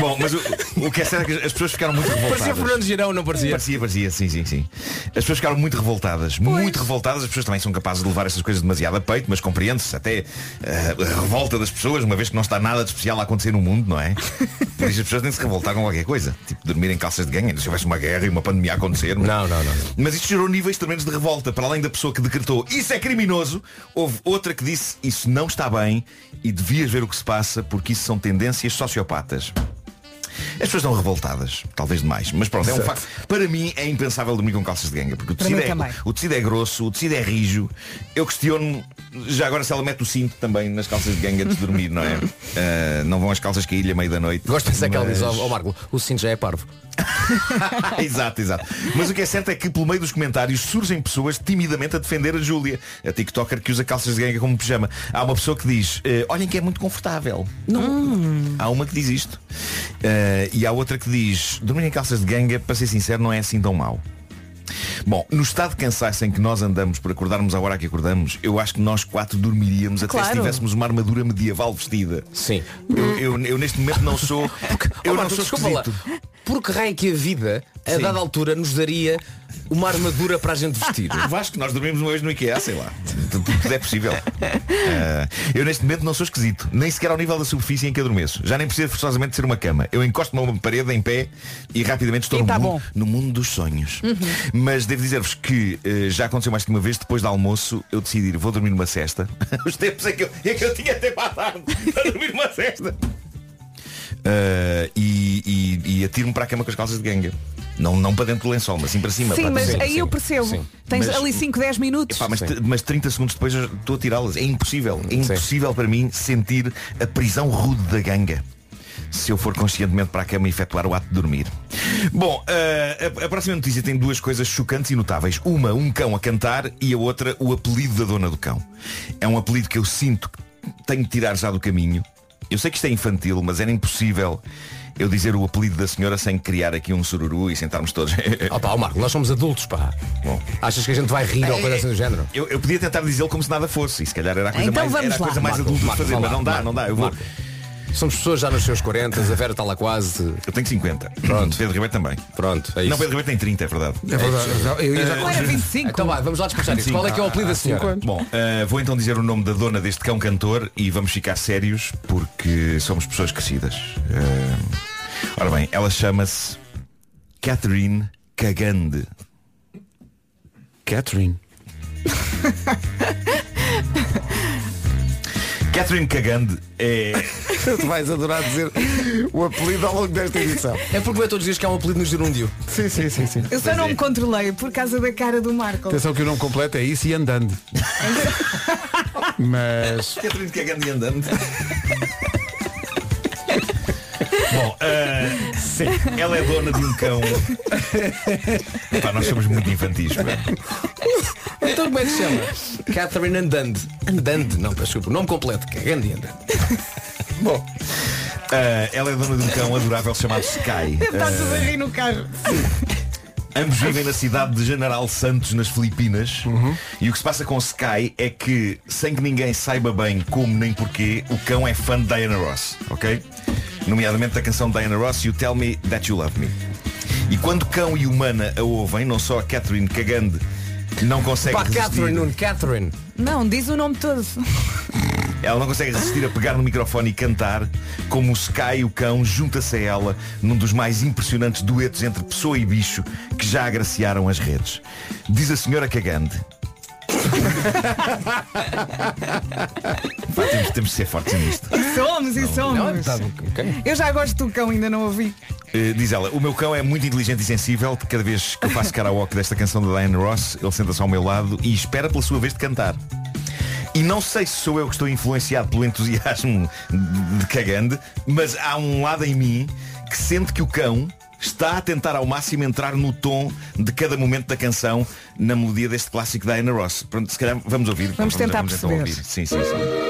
Bom, mas o, o que é certo é que as pessoas ficaram muito revoltadas. Parecia Fernando Girão, não parecia? Parecia, parecia, sim, sim, sim. As pessoas ficaram muito revoltadas, muito revoltadas. As pessoas também são capazes de levar essas coisas demasiado a peito, mas compreende-se até eh, a revolta das pessoas, uma vez que não está nada de especial a acontecer no mundo, não é? Por isso as pessoas têm de se revoltar com qualquer coisa. Tipo, dormir em calças de ganho, se houvesse uma guerra e uma pandemia a acontecer. mas- Não, não, não. Mas isto gerou níveis tremendos de revolta. Para além da pessoa que decretou isso é criminoso, houve outra que disse isso não está bem e devias ver o que se passa porque isso são tendências sociopatas. As pessoas estão revoltadas, talvez demais, mas pronto, é um facto. Para mim é impensável dormir com calças de ganga, porque o tecido, é, o tecido é grosso, o tecido é rijo. Eu questiono já agora se ela mete o cinto também nas calças de ganga de dormir, não é? Ah, não vão as calças cair-lhe à meia da noite. Gosto de pensar que ela diz, ó mas- ó, Marco, o cinto já é parvo. exato, exato. Mas o que é certo é que pelo meio dos comentários surgem pessoas timidamente a defender a Júlia, a TikToker que usa calças de ganga como pijama. Há uma pessoa que diz, eh, olhem que é muito confortável. Não. Há uma que diz isto. Eh, e há outra que diz, dormir em calças de ganga, para ser sincero, não é assim tão mau. Bom, no estado de cansaço em que nós andamos por acordarmos à hora que acordamos, eu acho que nós quatro dormiríamos até se tivéssemos uma armadura medieval vestida. Sim. Eu, eu- eu neste momento não sou. Eu Ó, não Marco, sou desculpa lá. esquisito. Por que raio que a vida, a Sim. dada altura, nos daria uma armadura para a gente vestir? Vasco, nós dormimos uma vez no IKEA, sei lá. Tudo, é possível. Ah, eu neste momento não sou esquisito, nem sequer ao nível da superfície em que adormeço. Já nem precisa forçosamente ser uma cama. Eu encosto-me a uma parede em pé e rapidamente estou E no, tá mundo, no mundo dos sonhos. Mas devo dizer-vos que eh, já aconteceu mais que uma vez, depois do almoço, eu decidi, vou dormir numa cesta. Os tempos em que eu, em que eu tinha tempo à tarde para dormir numa cesta. Ah, e, e, e atiro-me para a cama com as calças de ganga. Não, não para dentro do lençol, mas sim para cima. Sim, para mas aí eu percebo. sim. Tens Mas- ali 5, 10 minutos. Epá, mas, mas 30 segundos depois eu estou a tirá-las. É impossível. É impossível para mim sentir a prisão rude da ganga. Se eu for conscientemente para a cama e efetuar o ato de dormir. Bom, eh, a, a próxima notícia tem duas coisas chocantes e notáveis. Uma, um cão a cantar e a outra, o apelido da dona do cão. É um apelido que eu sinto que tenho de tirar já do caminho. Eu sei que isto é infantil, mas era impossível eu dizer o apelido da senhora sem criar aqui um sururu e sentarmos todos. Ó pá, ó, Marco, nós somos adultos, pá. Bom. Achas que a gente vai rir ou coisa assim do género? Eu, eu podia tentar dizê-lo como se nada fosse, e se calhar era a coisa Então mais, era a lá. coisa mais Marco, adulta Marco, de fazer, mas não dá, não dá. Eu vou. Somos pessoas já nos seus 40, a Vera está lá quase. Eu tenho 50. Pronto. Pedro Ribeiro também. Pronto, é isso. Não, Pedro Ribeiro tem 30, é verdade. É verdade. Eu ia já Não era 25. Então vai, vamos lá despachar isso. Qual é que é o apelido da senhora? Bom, eh, vou então dizer o nome da dona deste cão cantor e vamos ficar sérios porque somos pessoas crescidas. Eh, ora bem, ela chama-se Catherine Cagande. Catherine. Catherine Cagande é. Tu vais adorar dizer o apelido ao longo desta edição. É porque eu todos os dias que há um apelido no gerúndio. Sim, sim, sim, sim. Eu só não me controlei por causa da cara do Marco. Atenção que o nome completo é isso e andando. Mas Catherine Cagande e andando. Bom, eh, ela é dona de um cão. Epá, nós somos muito infantis. pá. Então como é que se chama? Catherine Andande. Andande, não, peço desculpa. O nome completo. Cagando e andando. Bom, eh, ela é dona de um cão adorável chamado Sky. Está tudo a rir no carro. Ambos vivem na cidade de General Santos, nas Filipinas. E o que se passa com o Sky é que, sem que ninguém saiba bem como nem porquê, o cão é fã de Diana Ross, ok? Nomeadamente da canção Diana Ross e o Tell Me That You Love Me. E quando cão e humana a ouvem, não só a Catherine Cagande não consegue Pá, resistir, Catherine, Nuno, Catherine. Não, diz o nome todo. ela não consegue resistir a pegar no microfone e cantar como o Sky, o cão, junta-se a ela num dos mais impressionantes duetos entre pessoa e bicho que já agraciaram as redes. Diz a senhora Cagande. Pá, temos, temos de ser fortes nisto. E somos, e somos. tá Eu já gosto do cão, ainda não ouvi. Uh, diz ela, o meu cão é muito inteligente e sensível Cada vez que eu faço karaoke desta canção da Diana Ross Ele senta-se ao meu lado e espera pela sua vez de cantar E não sei se sou eu que estou influenciado pelo entusiasmo de cagande Mas há um lado em mim que sente que o cão está a tentar ao máximo entrar no tom de cada momento da canção na melodia deste clássico da Diana Ross. Pronto, se calhar vamos ouvir. Vamos tentar então perceber. ouvir. Sim, sim, sim.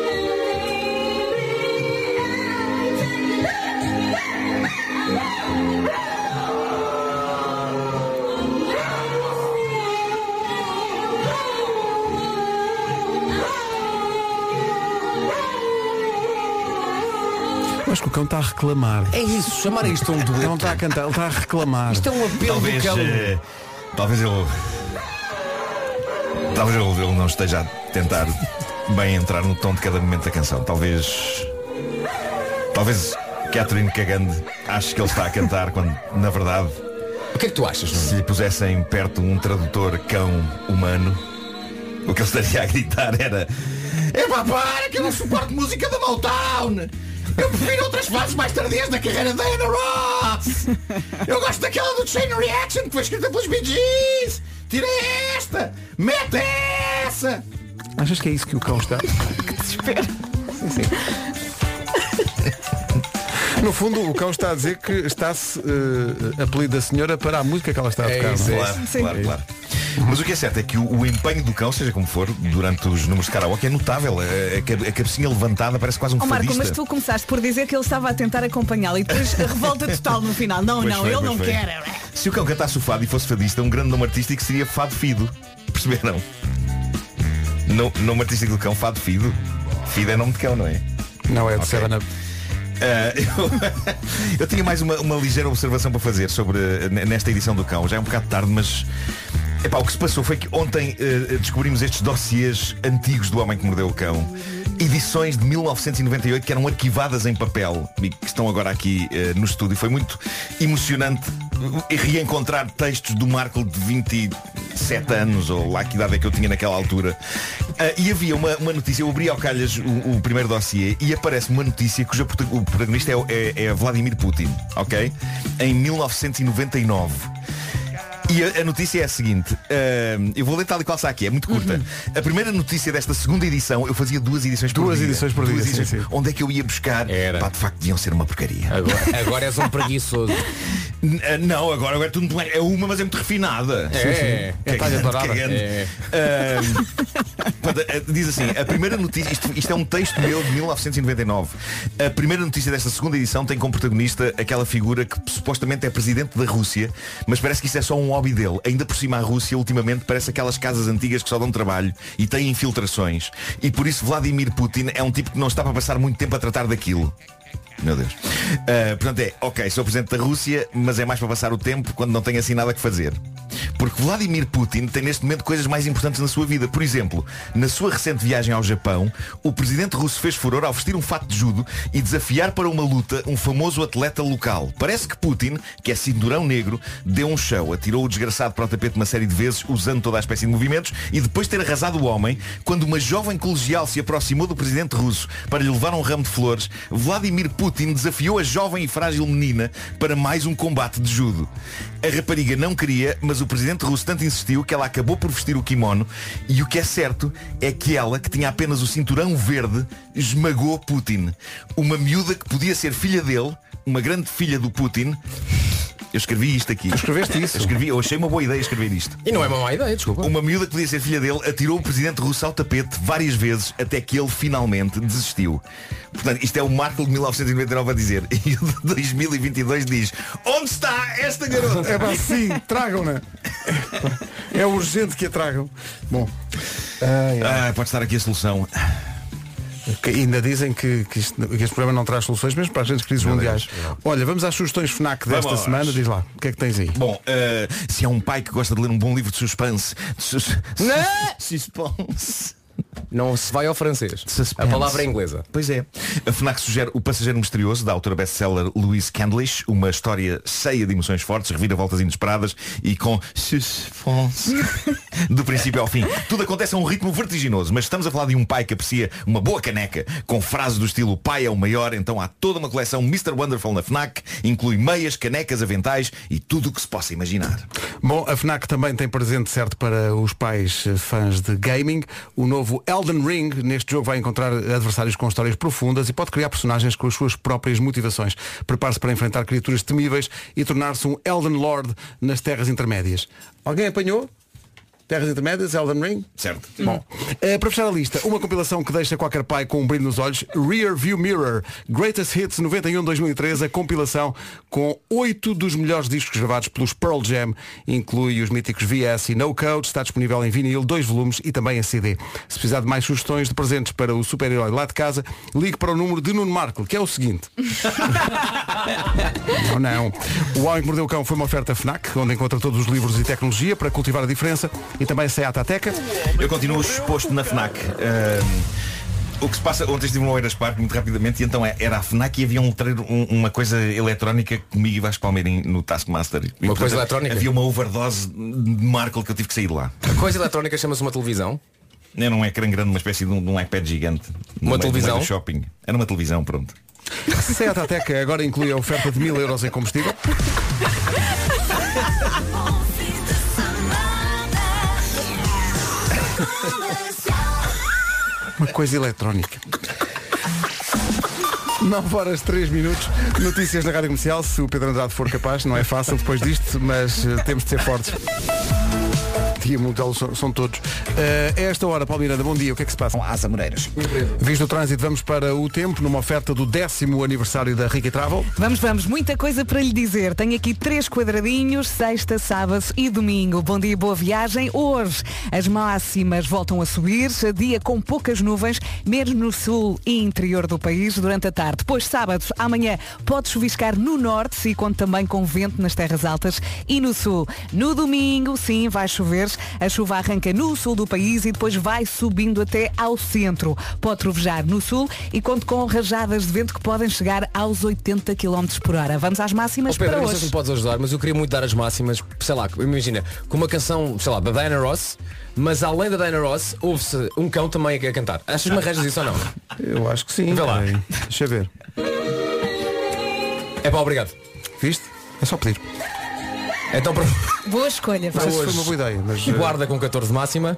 O cão está a reclamar. É isso, chamar isto um dueto. Não está a cantar, ele está a reclamar. Isto é um apelo Talvez, do cão. eh, talvez ele. Talvez ele, ele não esteja a tentar bem entrar no tom de cada momento da canção. Talvez. Talvez Catherine Cagande ache que ele está a cantar quando, na verdade. O que é que tu achas? Se lhe pusessem perto um tradutor cão humano, o que ele estaria a gritar era. É pá, para que eu não suporto música da Motown! Eu prefiro outras fases mais tardias da carreira da Anna Ross! Eu gosto daquela do Chain Reaction que foi escrita pelos Bee Gees! Tira esta! Mete essa! Achas que é isso que o cão está? que desespero. No fundo, o cão está a dizer que está-se uh, apelido da senhora para a música que ela está a É tocar. isso, não é? claro, claro, claro. Mas o que é certo é que o, o empenho do cão, seja como for, durante os números de karaoke é notável. A, a a cabecinha levantada parece quase um Ó Marco, fadista. mas tu começaste por dizer que ele estava a tentar acompanhá-la e depois a revolta total no final. Não, Pois não, foi, ele não foi. quer. Se o cão cantasse o fado e fosse fadista, um grande nome artístico seria Fado Fido. Perceberam? No, nome artístico do cão, Fado Fido. Fido é nome de cão, não é? Não é de Ok. Seven Ah, eu, eu tinha mais uma, uma ligeira observação para fazer sobre nesta edição do cão. Já é um bocado tarde, mas epá, o que se passou foi que ontem eh, descobrimos estes dossiês antigos do Homem que Mordeu o Cão. Edições de 1998 que eram arquivadas em papel e que estão agora aqui eh, no estúdio. Foi muito emocionante reencontrar textos do Marco de 27 anos, ou lá que idade é que eu tinha naquela altura. Ah, e havia uma, uma notícia, eu abri ao calhas o, o primeiro dossiê e aparece uma notícia prota- o protagonista é, é- é Vladimir Putin, ok? Em 1999. E a, a notícia é a seguinte, ah, eu vou ler tal e qual está aqui, é muito curta. A primeira notícia desta segunda edição, eu fazia duas edições por Duas dia. edições por Duas dia, sim, edições. sim. Onde é que eu ia buscar? Era. Pá, de facto deviam ser uma porcaria. Agora, agora és um preguiçoso. N- ah, Não, agora, agora é tudo muito mais- É uma, mas é muito refinada. É, é talha dourada. É. Eh, diz assim, a primeira notícia, isto, isto é um texto meu de 1999. A primeira notícia desta segunda edição tem como protagonista aquela figura que supostamente é presidente da Rússia, mas parece que isso é só um hobby dele. Ainda por cima a Rússia ultimamente parece aquelas casas antigas que só dão trabalho e têm infiltrações. E por isso Vladimir Putin é um tipo que não está para passar muito tempo a tratar daquilo. Meu Deus. Ah, portanto é, ok, sou presidente da Rússia, mas é mais para passar o tempo quando não tenho assim nada que fazer. Porque Vladimir Putin tem neste momento coisas mais importantes na sua vida. Por exemplo, na sua recente viagem ao Japão, o presidente russo fez furor ao vestir um fato de judo e desafiar para uma luta um famoso atleta local. Parece que Putin, que é cinturão negro, deu um show, atirou o desgraçado para o tapete uma série de vezes, usando toda a espécie de movimentos, e depois de ter arrasado o homem, quando uma jovem colegial se aproximou do presidente russo para lhe levar um ramo de flores, Vladimir Putin desafiou a jovem e frágil menina para mais um combate de judo. A rapariga não queria, mas o presidente russo tanto insistiu que ela acabou por vestir o kimono e o que é certo é que ela, que tinha apenas o cinturão verde, esmagou Putin. Uma miúda que podia ser filha dele, uma grande filha do Putin. Eu escrevi isto aqui. escreveste isso? Eu escrevi, eu achei uma boa ideia escrever isto. E não é uma má ideia, desculpa. Uma miúda que podia ser filha dele atirou o presidente russo ao tapete várias vezes até que ele finalmente desistiu. Portanto, isto é o Marco de 1999 a dizer. E o de 2022 diz Onde está esta garota? É pá, sim, tragam-na. É urgente que a tragam. Bom. Ah, pode estar aqui a solução. Que ainda dizem que, que, isto- que este programa não traz soluções mesmo para as grandes crises Meu mundiais. Não. Olha, vamos às sugestões FNAC desta Vamos. semana. Diz lá, o que é que tens aí? Bom, ah, se é um pai que gosta de ler um bom livro de suspense. de sus- Não! Suspense. Não se vai ao francês. A palavra é inglesa. Pois é. A FNAC sugere O Passageiro Misterioso, da autora best-seller Louise Candlish, uma história cheia de emoções fortes, reviravoltas inesperadas e com suspense do princípio ao fim. Tudo acontece a um ritmo vertiginoso, mas estamos a falar de um pai que aprecia uma boa caneca, com frases do estilo pai é o maior, então há toda uma coleção Mr. Wonderful na FNAC, inclui meias, canecas, aventais e tudo o que se possa imaginar. Bom, a FNAC também tem presente certo para os pais fãs de gaming. O novo Elden Ring, neste jogo vai encontrar adversários com histórias profundas e pode criar personagens com as suas próprias motivações. Prepare-se para enfrentar criaturas temíveis e tornar-se um Elden Lord nas terras intermédias. Alguém apanhou? Terras Intermédias, Elden Ring? Certo. Bom, eh, para fechar a lista, uma compilação que deixa qualquer pai com um brilho nos olhos, Rear View Mirror, Greatest Hits 91-2013, a compilação com oito dos melhores discos gravados pelos Pearl Jam, inclui os míticos VS e No Code, está disponível em vinil, dois volumes e também em CD. Se precisar de mais sugestões de presentes para o super-herói lá de casa, ligue para o número de Nuno Marco, que é o seguinte. Não, não. O Homem que Mordeu o Cão foi uma oferta FNAC, onde encontra todos os livros e tecnologia para cultivar a diferença e também a Seat Ateca. Eu continuo exposto na FNAC. Ahm, o que se passa, ontem estive no Oeiras Park muito rapidamente e então é- era a FNAC e havia um letreiro, um- uma coisa eletrónica comigo e Vasco Palmeirim no Taskmaster. E, Uma coisa portanto, eletrónica? Havia uma overdose de Markle que eu tive que sair de lá. A coisa eletrónica chama-se uma televisão. Era um ecrã grande, uma espécie de um, de um iPad gigante. Uma meio- televisão? do shopping. Era uma televisão, pronto. Seat Ateca agora inclui a oferta de mil euros em combustível. Uma coisa eletrónica. 9 horas 3 minutos. Notícias na Rádio Comercial. Se o Pedro Andrade for capaz, não é fácil depois disto, mas eh, temos de ser fortes. Dia Mundial são, são todos. Eh, a esta hora, Paulo Miranda, bom dia. O que é que se passa? Às Amoreiras. Visto o trânsito, vamos para o tempo, numa oferta do décimo aniversário da Ricky Travel. Vamos, vamos, muita coisa para lhe dizer. Tenho aqui três quadradinhos, sexta, sábado e domingo. Bom dia, boa viagem. Hoje as máximas voltam a subir, dia com poucas nuvens, mesmo no sul e interior do país durante a tarde. Depois, sábado, amanhã pode chuviscar no norte e conta também com vento nas terras altas e no sul. No domingo, sim, vai chover. A chuva arranca no sul do país e depois vai subindo até ao centro. Pode trovejar no sul e conta com rajadas de vento que podem chegar aos 80 km por hora. Vamos às máximas Ó Pedro, para não sei se hoje. me podes ajudar, mas eu queria muito dar as máximas, sei lá, imagina, com uma canção, sei lá, da Diana Ross, mas além da Diana Ross, ouve-se um cão também a cantar. Achas-me arranjas isso ou não? Eu acho que sim. Vê lá. Deixa eu ver. É pá, obrigado. Viste? É só pedir. Então para Boa escolha. Não sei se foi uma boa ideia, mas. eh, Guarda com 14 de máxima.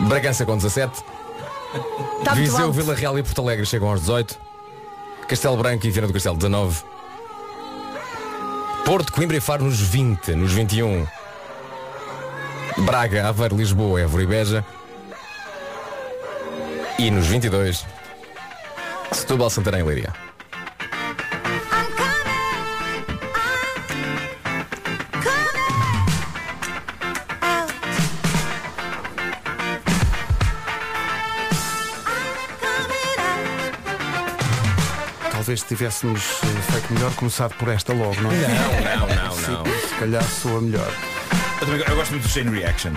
Bragança com 17. Tá muito Viseu, alto. Vila Real e Porto Alegre chegam aos 18. Castelo Branco e Viana do Castelo 19. Porto, Coimbra e Faro nos 20, nos 21. Braga, Aveiro, Lisboa, Évora e Beja. E nos 22. Setúbal, Santarém e Leiria. Talvez se tivéssemos eh, feito melhor começado por esta logo, não é? Não, não, não, Sim, não. Se calhar soa melhor. Eu, também- eu gosto muito do Chain Reaction.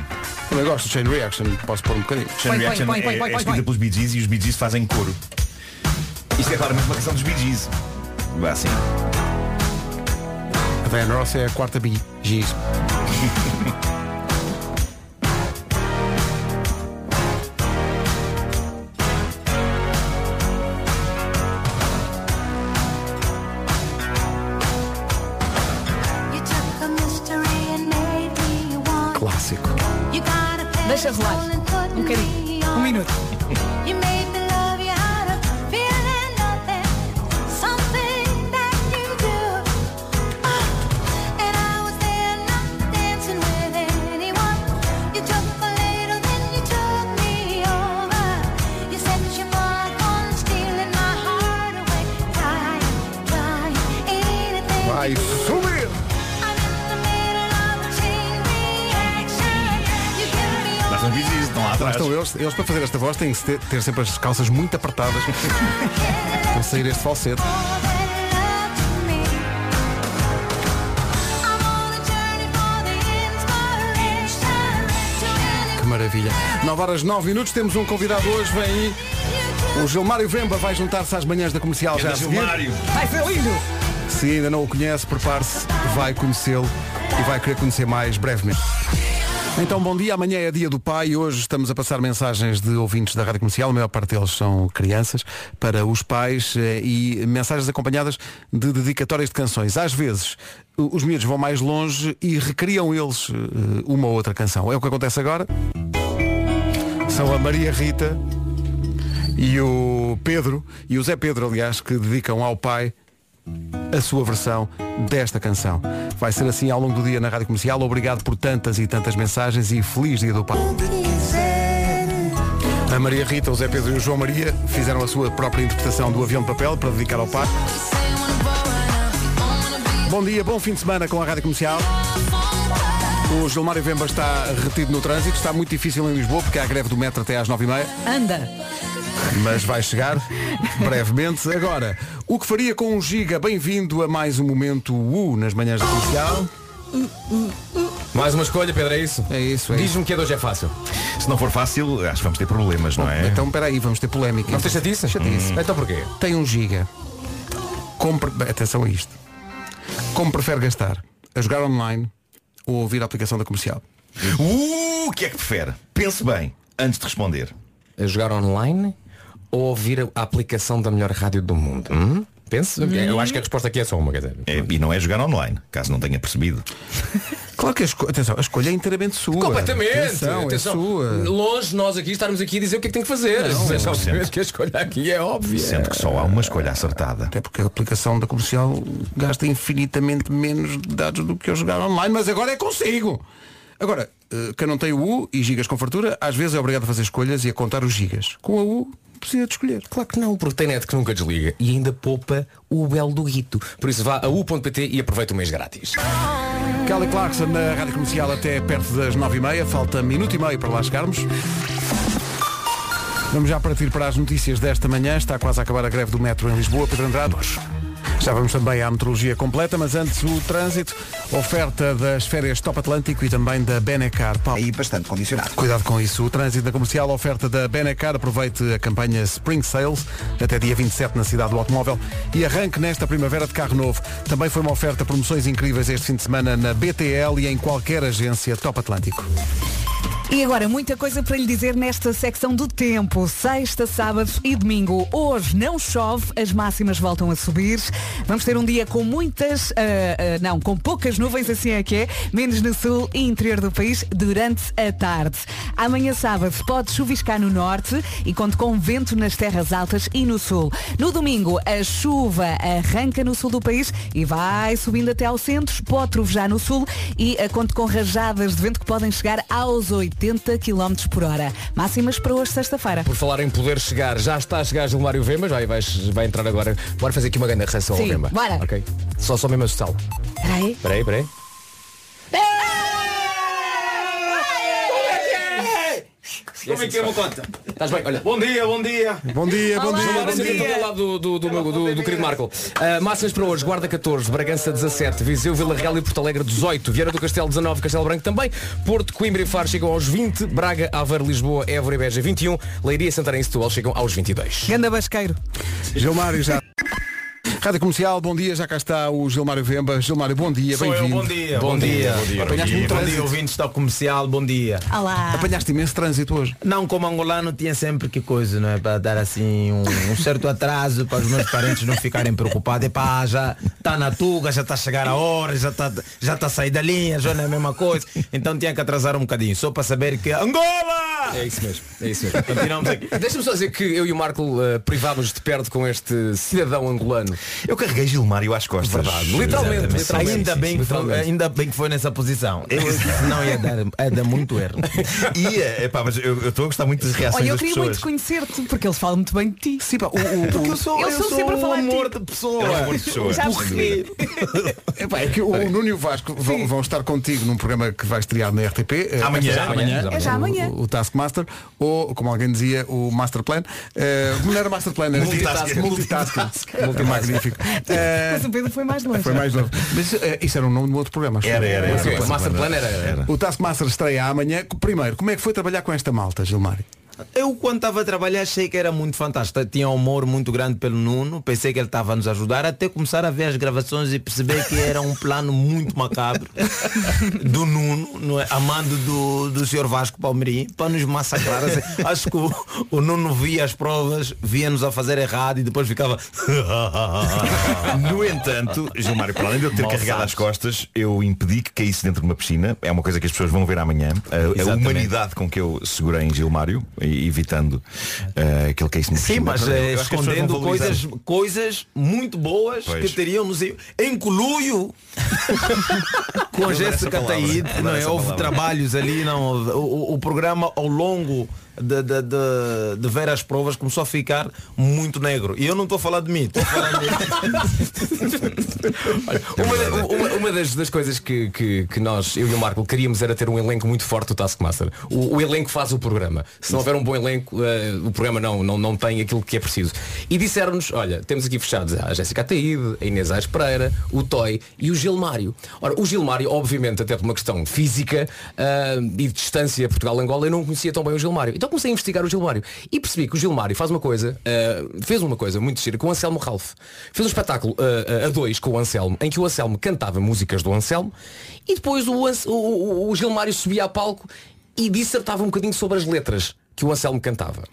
Também gosto de Chain Reaction, posso pôr um bocadinho. Chain Reaction põe, põe, é, põe, é põe, escrita põe. pelos Bee Gees e os Bee Gees fazem coro. Isto é claramente uma canção dos Bee Gees. Vá assim. A Diana Ross é a quarta bi. Giz. voz têm que ter, ter sempre as calças muito apertadas para sair este falsete. Que maravilha. maravilha. 9 horas 9 minutos, temos um convidado hoje, vem aí. O Gilmário Vemba vai juntar-se às manhãs da comercial já a seguir. Gilmário. Vai ser lindo! Se ainda não o conhece, prepare-se, vai conhecê-lo e vai querer conhecer mais brevemente. Então, bom dia. Amanhã é dia do pai e hoje estamos a passar mensagens de ouvintes da Rádio Comercial, a maior parte deles são crianças, para os pais eh, e mensagens acompanhadas de dedicatórias de canções. Às vezes, os miúdos vão mais longe e recriam eles eh, uma ou outra canção. É o que acontece agora. São a Maria Rita e o Pedro, e o Zé Pedro, aliás, que dedicam ao pai a sua versão desta canção. Vai ser assim ao longo do dia na Rádio Comercial. Obrigado por tantas e tantas mensagens e feliz dia do pai. A Maria Rita, o Zé Pedro e o João Maria fizeram a sua própria interpretação do avião de papel para dedicar ao pai. Bom dia, bom fim de semana com a Rádio Comercial. O Gilmário Vemba está retido no trânsito, está muito difícil em Lisboa porque há greve do metro até às 9h30. Anda! Mas vai chegar brevemente. Agora, o que faria com um giga? Bem-vindo a mais um momento U nas manhãs da comercial. Mais uma escolha, Pedro, é isso? É isso, é Diz-me que a de hoje é fácil. Se não for fácil, acho que vamos ter problemas, não é? Então, espera aí, vamos ter polémica. Vamos ter chatice? Chatice. Então porquê? Tem um giga. Compre... bem, Atenção a isto. Como prefere gastar? A jogar online ou ouvir a aplicação da comercial? Uh, o que é que prefere? Pense bem, antes de responder. A jogar online ou ouvir a aplicação da melhor rádio do mundo? Hum? Pense, eu acho que a resposta aqui é só uma, quer dizer. É, e não é jogar online, caso não tenha percebido. Claro que a, esco... atenção, a escolha é inteiramente sua. Completamente. Atenção, Atenção. É sua. Longe nós aqui estarmos aqui a dizer o que é que tem que fazer. Não, obviamente sempre. que a escolha aqui é óbvia. Sendo que só há uma escolha acertada. Até porque a aplicação da comercial gasta infinitamente menos dados do que eu jogar online, mas agora é consigo. Agora, eh, quem não tem o U e gigas com fartura, às vezes é obrigado a fazer escolhas e a contar os gigas. Com a U, precisa de escolher. Claro que não, porque tem net que nunca desliga e ainda poupa o belo do guito. Por isso vá a u.pt e aproveita o mês grátis. Kelly Clarkson na Rádio Comercial até perto das 9h30, falta minuto e meio para lá chegarmos. Vamos já partir para as notícias desta manhã. Está quase a acabar a greve do metro em Lisboa, Pedro Andrade. Já vamos também à metrologia completa, mas antes o trânsito, oferta das férias Top Atlântico e também da Benecar. Paulo. Aí bastante condicionado. Cuidado com isso. O trânsito da comercial, oferta da Benecar. Aproveite a campanha Spring Sales até dia 27 na cidade do automóvel e arranque nesta primavera de carro novo. Também foi uma oferta promoções incríveis este fim de semana na BTL e em qualquer agência Top Atlântico. E agora, muita coisa para lhe dizer nesta secção do tempo. Sexta, sábado e domingo. Hoje não chove, as máximas voltam a subir. Vamos ter um dia com muitas, ah, ah, não, com poucas nuvens, assim é que é, menos no sul e interior do país durante a tarde. Amanhã sábado pode chuviscar no norte e conta com vento nas terras altas e no sul. No domingo, a chuva arranca no sul do país e vai subindo até ao centro, pode trovejar no sul e ah, conta com rajadas de vento que podem chegar aos 80 km por hora. Máximas para hoje, sexta-feira. Por falar em poder chegar, já está a chegar Gilmário Vemba, já vai, vai entrar agora. Bora fazer aqui uma grande reação ao Sim, Vemba. bora. Ok. Só só mesmo assustá-lo. Peraí. Peraí, peraí. Como é que é uma conta? Estás bem? Olha. Bom dia, bom dia. Bom dia, bom Olá, dia. Bom dia. lado do, do, do, meu- do, do querido Marco. Uh, máximas para hoje, Guarda 14, Bragança 17, Viseu, Vila Real e Porto Alegre 18, Vieira do Castelo 19, Castelo Branco também, Porto, Coimbra e Faro chegam aos 20, Braga, Aveiro, Lisboa, Évora e Beja 21, Leiria, Santarém e Setúbal chegam aos 22. Ganda Basqueiro. Gilmário já. Rádio Comercial, bom dia, já cá está o Gilmário Vemba. Gilmário, bom dia, Sou eu, bem-vindo. bom dia. Bom dia. Apanhaste muito Bom dia, trânsito. ouvintes da comercial, bom dia. Olá. Apanhaste imenso trânsito hoje. Não, como angolano tinha sempre que coisa, não é? Para dar assim um, um certo atraso para os meus parentes não ficarem preocupados. Epá, já está na tuga, já está a chegar a hora, já está já tá a sair da linha, já não é a mesma coisa. Então tinha que atrasar um bocadinho, só para saber que Angola! É isso mesmo, é isso mesmo. Continuamos aqui. Deixa-me só dizer que eu e o Marco uh, privámos de perto com este cidadão angolano. Eu carreguei Gilmário às costas. Verdade, literalmente, literalmente. Ainda, bem que foi, Literalmente. ainda bem que foi nessa posição. Eu, senão ia dar, ia dar muito erro. E, é, pá, mas eu estou a gostar muito das reações Olha, eu das queria pessoas. muito conhecer-te, porque eles falam muito bem de ti. Sim, pá, o, o, o- Porque eu sou, Eu eu sou sou sempre a falar de amor de pessoa. É um amor de pessoa. Já percebi. Epá, é que o Nuno e o Vasco vão, vão estar contigo num programa que vai estrear na RTP. eh, Amanhã. esta- Amanhã. É já amanhã. O, o Taskmaster, ou, como alguém dizia, o Master Plan. Eh, não era Master Plan, era Multitasking. Multitasking. Multitasking. Multitasking. Magnífico. Eh, Mas o Pedro foi mais longe. Foi mais novo. Mas eh, isso era um nome de outro programa. acho Era, era, era. Masterplan. Masterplan. Masterplan era- era. O Taskmaster estreia amanhã. Primeiro, como é que foi trabalhar com esta malta, Gilmário? Eu quando estava a trabalhar achei que era muito fantástico. Tinha um humor muito grande pelo Nuno. Pensei que ele estava a nos ajudar até começar a ver as gravações e perceber que era um plano muito macabro do Nuno, não é? amando do, do Sr. Vasco Palmeirim, para nos massacrar. Assim, Acho que o, o Nuno via as provas, via-nos a fazer errado e depois ficava. No entanto, Gilmário, para além de eu ter Mal carregado sabes. as costas, eu impedi que caísse dentro de uma piscina. É uma coisa que as pessoas vão ver amanhã. A, a humanidade com que eu segurei em Gilmário, evitando eh, que caísse numa Sim, mas pessoas escondendo coisas, coisas muito boas Pois. que teríamos em Coluio com a Eu adoro essa Jéssica palavra, Taíde, adoro não é? Houve palavra. trabalhos ali, não, o, o- o programa ao longo de, de, de- de ver as provas começou a ficar muito negro. E eu não estou a falar de mim, estou a falar de Uma, uma- uma das, das coisas que, que, que nós, eu e o Marco, queríamos era ter um elenco muito forte do Taskmaster. O, o elenco faz o programa. Se não houver um bom elenco, eh, o programa não, não, não tem aquilo que é preciso. E disseram-nos, olha, temos aqui fechados a Jéssica Ataíde, a Inês Aires Pereira, o Toy e o Gilmário. Ora, o Gilmário, obviamente, até por uma questão física ah, e de distância Portugal-Angola, eu não conhecia tão bem o Gilmário. Então comecei a investigar o Gilmário e percebi que o Gilmário faz uma coisa, ah, fez uma coisa muito gira com o Anselmo Ralph. Fez um espetáculo ah, ah, a dois com o Anselmo, em que o Anselmo cantava músicas do Anselmo e depois o, o- o Gilmário subia a palco e dissertava um bocadinho sobre as letras que o Anselmo cantava.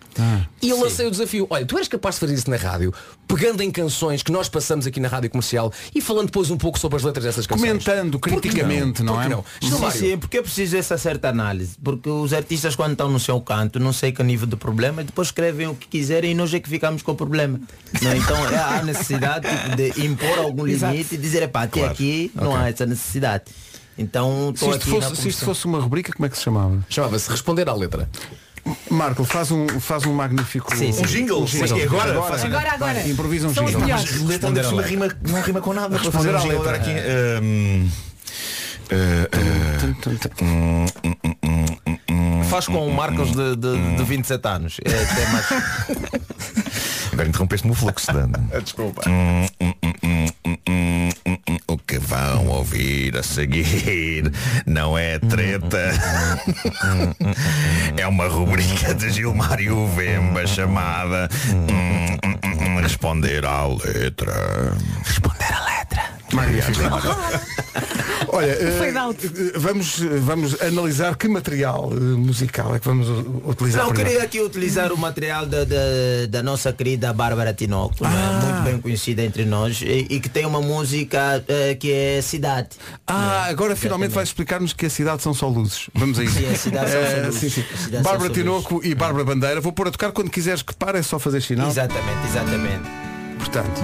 E eu lancei o desafio, olha, tu eres capaz de fazer isso na rádio, pegando em canções que nós passamos aqui na rádio comercial e falando depois um pouco sobre as letras dessas canções. Comentando criticamente, não, que é? não? Sim, Gilmário, sim, porque é preciso essa certa análise. Porque os artistas quando estão no seu canto, não sei que nível de problema, depois escrevem o que quiserem e nós é que ficamos com o problema. Não, então é, há necessidade tipo, de impor algum limite e dizer, epá, até Claro. aqui não Ok. há essa necessidade. Então Se estou isto, aqui fosse, se isto fosse uma rubrica, como é que se chamava? Chamava-se Responder à Letra. Marco, faz um, faz um magnífico. Sim, sim. Um jingle? Mas que agora? Faz- Agora, agora. Vai, Improvisa um São jingle. Mas cima rima, não rima com nada. Responder um à jingle letra. agora aqui. Faz com hum, marcas de, de, de 27 anos. É até mais... Agora interrompeste-me o fluxo, Dan. Desculpa. Hum, hum, hum, hum, hum, hum, hum, hum. O que vão ouvir a seguir não é treta. É uma rubrica de Gilmário Vemba chamada hum, hum, hum, Responder à letra. Responder a letra. Magnífico. Olha, eh, Fade out. eh, vamos, vamos analisar que material eh, musical é que vamos utilizar. Não, primeiro. queria aqui utilizar o material da, da, da nossa querida Bárbara Tinoco, não é? Ah. muito bem conhecida entre nós, e, e que tem uma música eh, que é Cidade. Ah, agora finalmente vais explicar-nos que a cidade são só luzes. Vamos a isso. Sim, a cidade são só Eh, luzes. sim, sim. Bárbara Tinoco e Bárbara Bandeira. Vou pôr a tocar quando quiseres que pare, é só fazer sinal. Exatamente, exatamente. Portanto,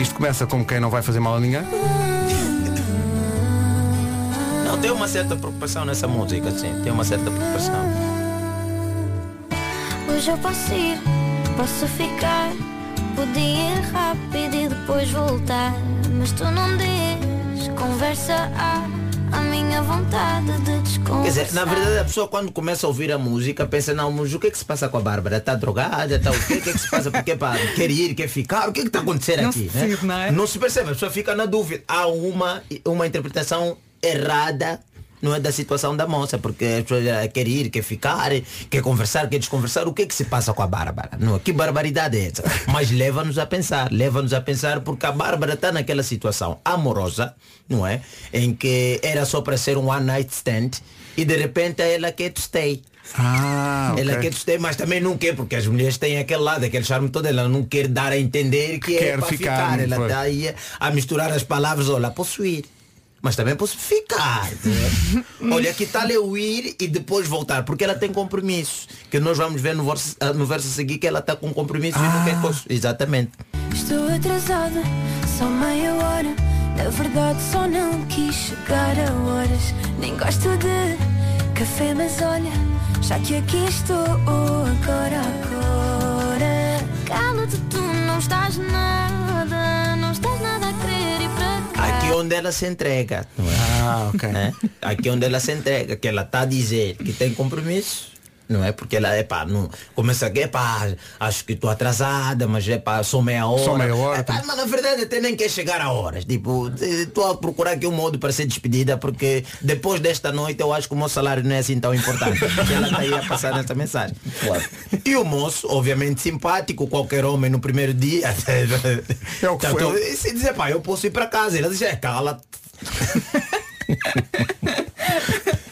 isto começa como quem não vai fazer mal a ninguém. Não, tem uma certa preocupação nessa música, sim, tem uma certa preocupação. Hoje eu posso ir, posso ficar. Podia ir rápido e depois voltar. Mas tu não diz, conversa há. A minha vontade de desconversar. Quer dizer, na verdade a pessoa quando começa a ouvir a música pensa, não, mas o que é que se passa com a Bárbara? Está drogada? Está o quê? O que é que se passa? Porque pá, quer ir, quer ficar? O que é que está acontecendo Não aqui? se decide, não é? Não se percebe, a pessoa fica na dúvida. Há uma, uma interpretação errada não é da situação da moça, porque a pessoa já quer ir, quer ficar, quer conversar, quer desconversar. O que é que se passa com a Bárbara? Não, que barbaridade é essa? Mas leva-nos a pensar, leva-nos a pensar porque a Bárbara está naquela situação amorosa, não é? Em que era só para ser um one night stand e de repente ela quer to stay. Ah, ok. Ela quer stay, mas também não quer, porque as mulheres têm aquele lado, aquele charme todo, ela não quer dar a entender que, Quer é para ficar, ficar. Ela está aí a misturar as palavras, olha, posso ir. Mas também posso ficar. né? Olha, que tal eu ir e depois voltar? Porque ela tem compromissos. Que nós vamos ver no verso, ah, no verso a seguir que ela está com compromisso e não quer coisa. Exatamente. Estou atrasada, só meia hora. Na verdade só não quis chegar a horas. Nem gosto de café, mas olha, já que aqui estou agora, agora. Cala-te, tu não estás nada, Aqui onde ela se entrega. É? Ah, ok. Né? Aqui onde ela se entrega, que ela está a dizer que tem compromisso, não é? Porque ela, epá, não, começa a epá, acho que estou atrasada, mas epá, só meia hora. Só meia hora, Epá, mas na verdade até nem quer chegar a horas. Tipo, estou a procurar aqui um modo para ser despedida, porque depois desta noite eu acho que o meu salário não é assim tão importante. E ela está aí a passar essa mensagem. E o moço, obviamente simpático, qualquer homem no primeiro dia. É o que Então, foi. E se dizer, pá, eu posso ir para casa. Ele diz, é, cala.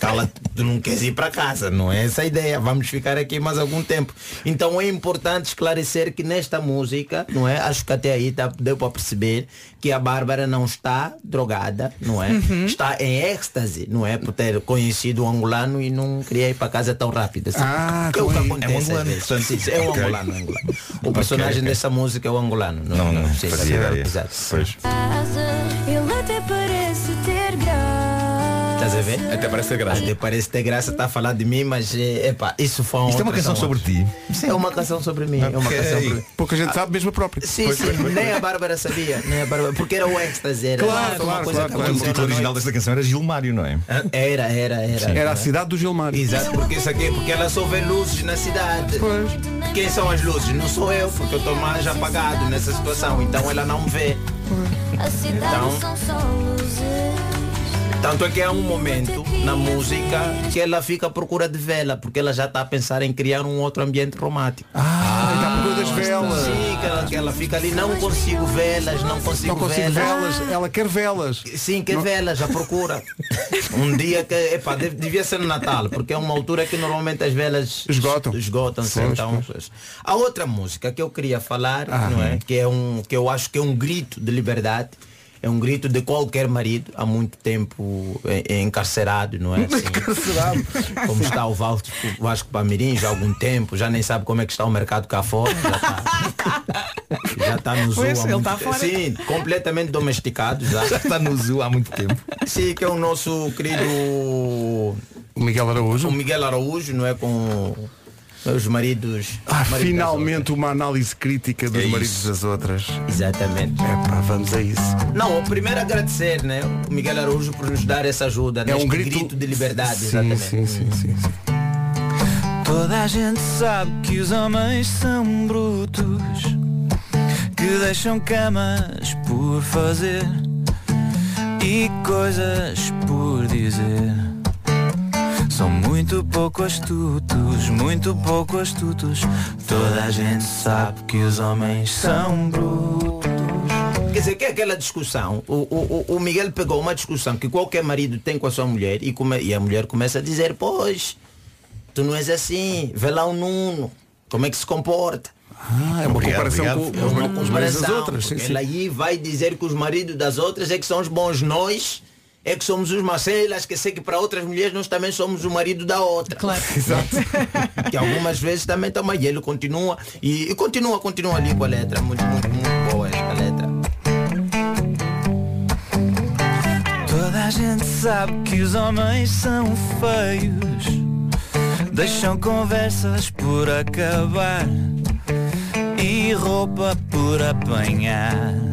Cala, tu não queres ir para casa, não é essa a ideia. Vamos ficar aqui mais algum tempo. Então é importante esclarecer que nesta música, não é? Acho que até aí tá, deu para perceber que a Bárbara não está drogada, não é? Está em êxtase, não é? Por ter conhecido o angolano e não queria ir para casa tão rápido. Assim. Ah, que é o que acontece. é um angolano, portanto. É um Ok. angolano, é angolano. O personagem ok. dessa música é o angolano. Não, não, sei, fazia ideia. Exato. Pois. Ele até parece ter graça. Estás a ver? Até parece ter graça. Até parece ter graça está a falar de mim, mas é, epá, isso foi Isto é uma canção sobre ti. É uma canção sobre mim. É uma canção sobre Pouca gente sabe mesmo a própria. Sim, sim, nem a Bárbara sabia, nem a Bárbara, porque era o êxtase, era Claro, claro, coisa claro, que claro. O título na original desta canção era Gilmário, não é? Era, era, era. Era a cidade do Gilmário. Exato, porque isso aqui, porque ela só vê luzes na cidade. Quem são as luzes? Não sou eu, porque eu estou mais apagado nessa situação, então ela não me vê. A cidade Então- são só luzes. Tanto é que há um momento na música que ela fica à procura de vela, porque ela já está a pensar em criar um outro ambiente romântico. Ah, está por das velas. Sim, que ela, que ela fica ali, não consigo velas, não consigo, Não consigo velas. velas. Ela quer velas. Sim, que velas, à procura. um dia que, epá, devia ser no Natal, porque é uma altura que normalmente as velas Esgotam. esgotam-se. Então, pois. A outra música que eu queria falar, Ah. não é? Que é um, que eu acho que é um grito de liberdade. É um grito de qualquer marido há muito tempo é, é encarcerado, não é? Assim, Encarcerado. como está o Vasco, o Vasco Pamirim já há algum tempo, já nem sabe como é que está o mercado cá fora. Já está, já está no zoo Pois, há muito está tempo. fora. Sim, completamente domesticado já. Já está no zoo há muito tempo. Sim, que é o nosso querido O Miguel Araújo. o Miguel Araújo, não é? Com os maridos. Ah, maridos finalmente uma análise crítica dos É maridos das outras. Exatamente. É pá, vamos a isso. Não, o primeiro agradecer, né? O Miguel Araújo por nos dar essa ajuda, É neste um grito, grito... de liberdade, Sim, exatamente. sim, sim, sim, sim. Toda a gente sabe que os homens são brutos, que deixam camas por fazer e coisas por dizer. São muito pouco astutos, muito pouco astutos. Toda a gente sabe que os homens são brutos. Quer dizer, que é aquela discussão, o, o, o- Miguel pegou uma discussão que qualquer marido tem com a sua mulher e, come- e a mulher começa a dizer, pois, tu não és assim, vê lá o Nuno, como é que se comporta. Ah, é uma Obrigado, comparação obrigado. com É os uma maridos- os maridos das outras. Sim, sim. Ela aí vai dizer que os maridos das outras é que são os bons nós, é que somos os macelas, que sei que para outras mulheres nós também somos o marido da outra. Claro. Exato. Que algumas vezes também toma e ele continua e, e continua, continua ali com a letra, muito, muito, muito boa esta letra. Toda a gente sabe que os homens são feios, deixam conversas por acabar e roupa por apanhar.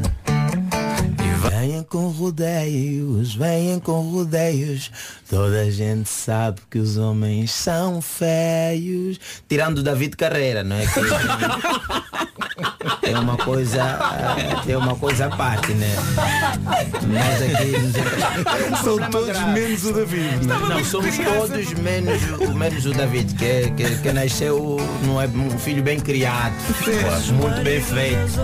Venham com rodeios, venham com rodeios. Toda a gente sabe que os homens são feios. Tirando o David Carreira, não é? Que é uma coisa. É uma coisa à parte, né? Nós aqui São todos menos o David. não é? Não, somos todos menos, o- menos o David, que, é- que, que nasceu, não é um filho bem criado, muito bem feito.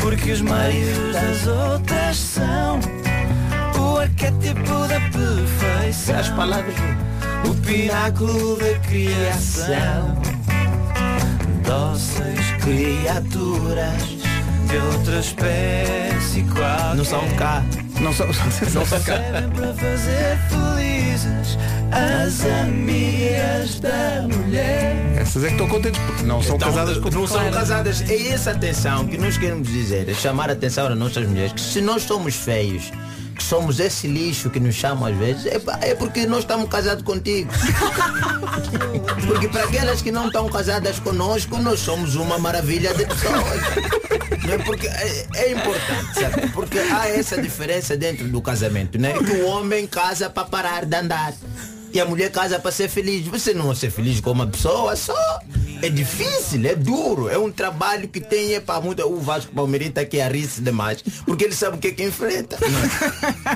Porque os maridos das outras são o arquétipo da perfeição. As palavras. O pináculo da criação Dóceis criaturas De outra espécie qualquer Não são cá. Não são, Não são cá. Para fazer felizes As amigas da mulher. Essas é que estão contentes. Porque não são Então, casadas com não são casadas. É essa atenção que nós queremos dizer, é chamar a atenção às nossas mulheres, que se nós somos feios, que somos esse lixo que nos chamam às vezes, é, é porque nós estamos casados contigo. Porque para aquelas que não estão casadas conosco, nós somos uma maravilha de pessoas. Não é? Porque é, é importante, sabe? Porque há essa diferença dentro do casamento, né? Que o homem casa para parar de andar. E a mulher casa para ser feliz. Você não ser feliz com uma pessoa só. É difícil, é duro. É um trabalho que tem é para muito. O Vasco Palmeirita que é rir demais. Porque ele sabe o que é que enfrenta.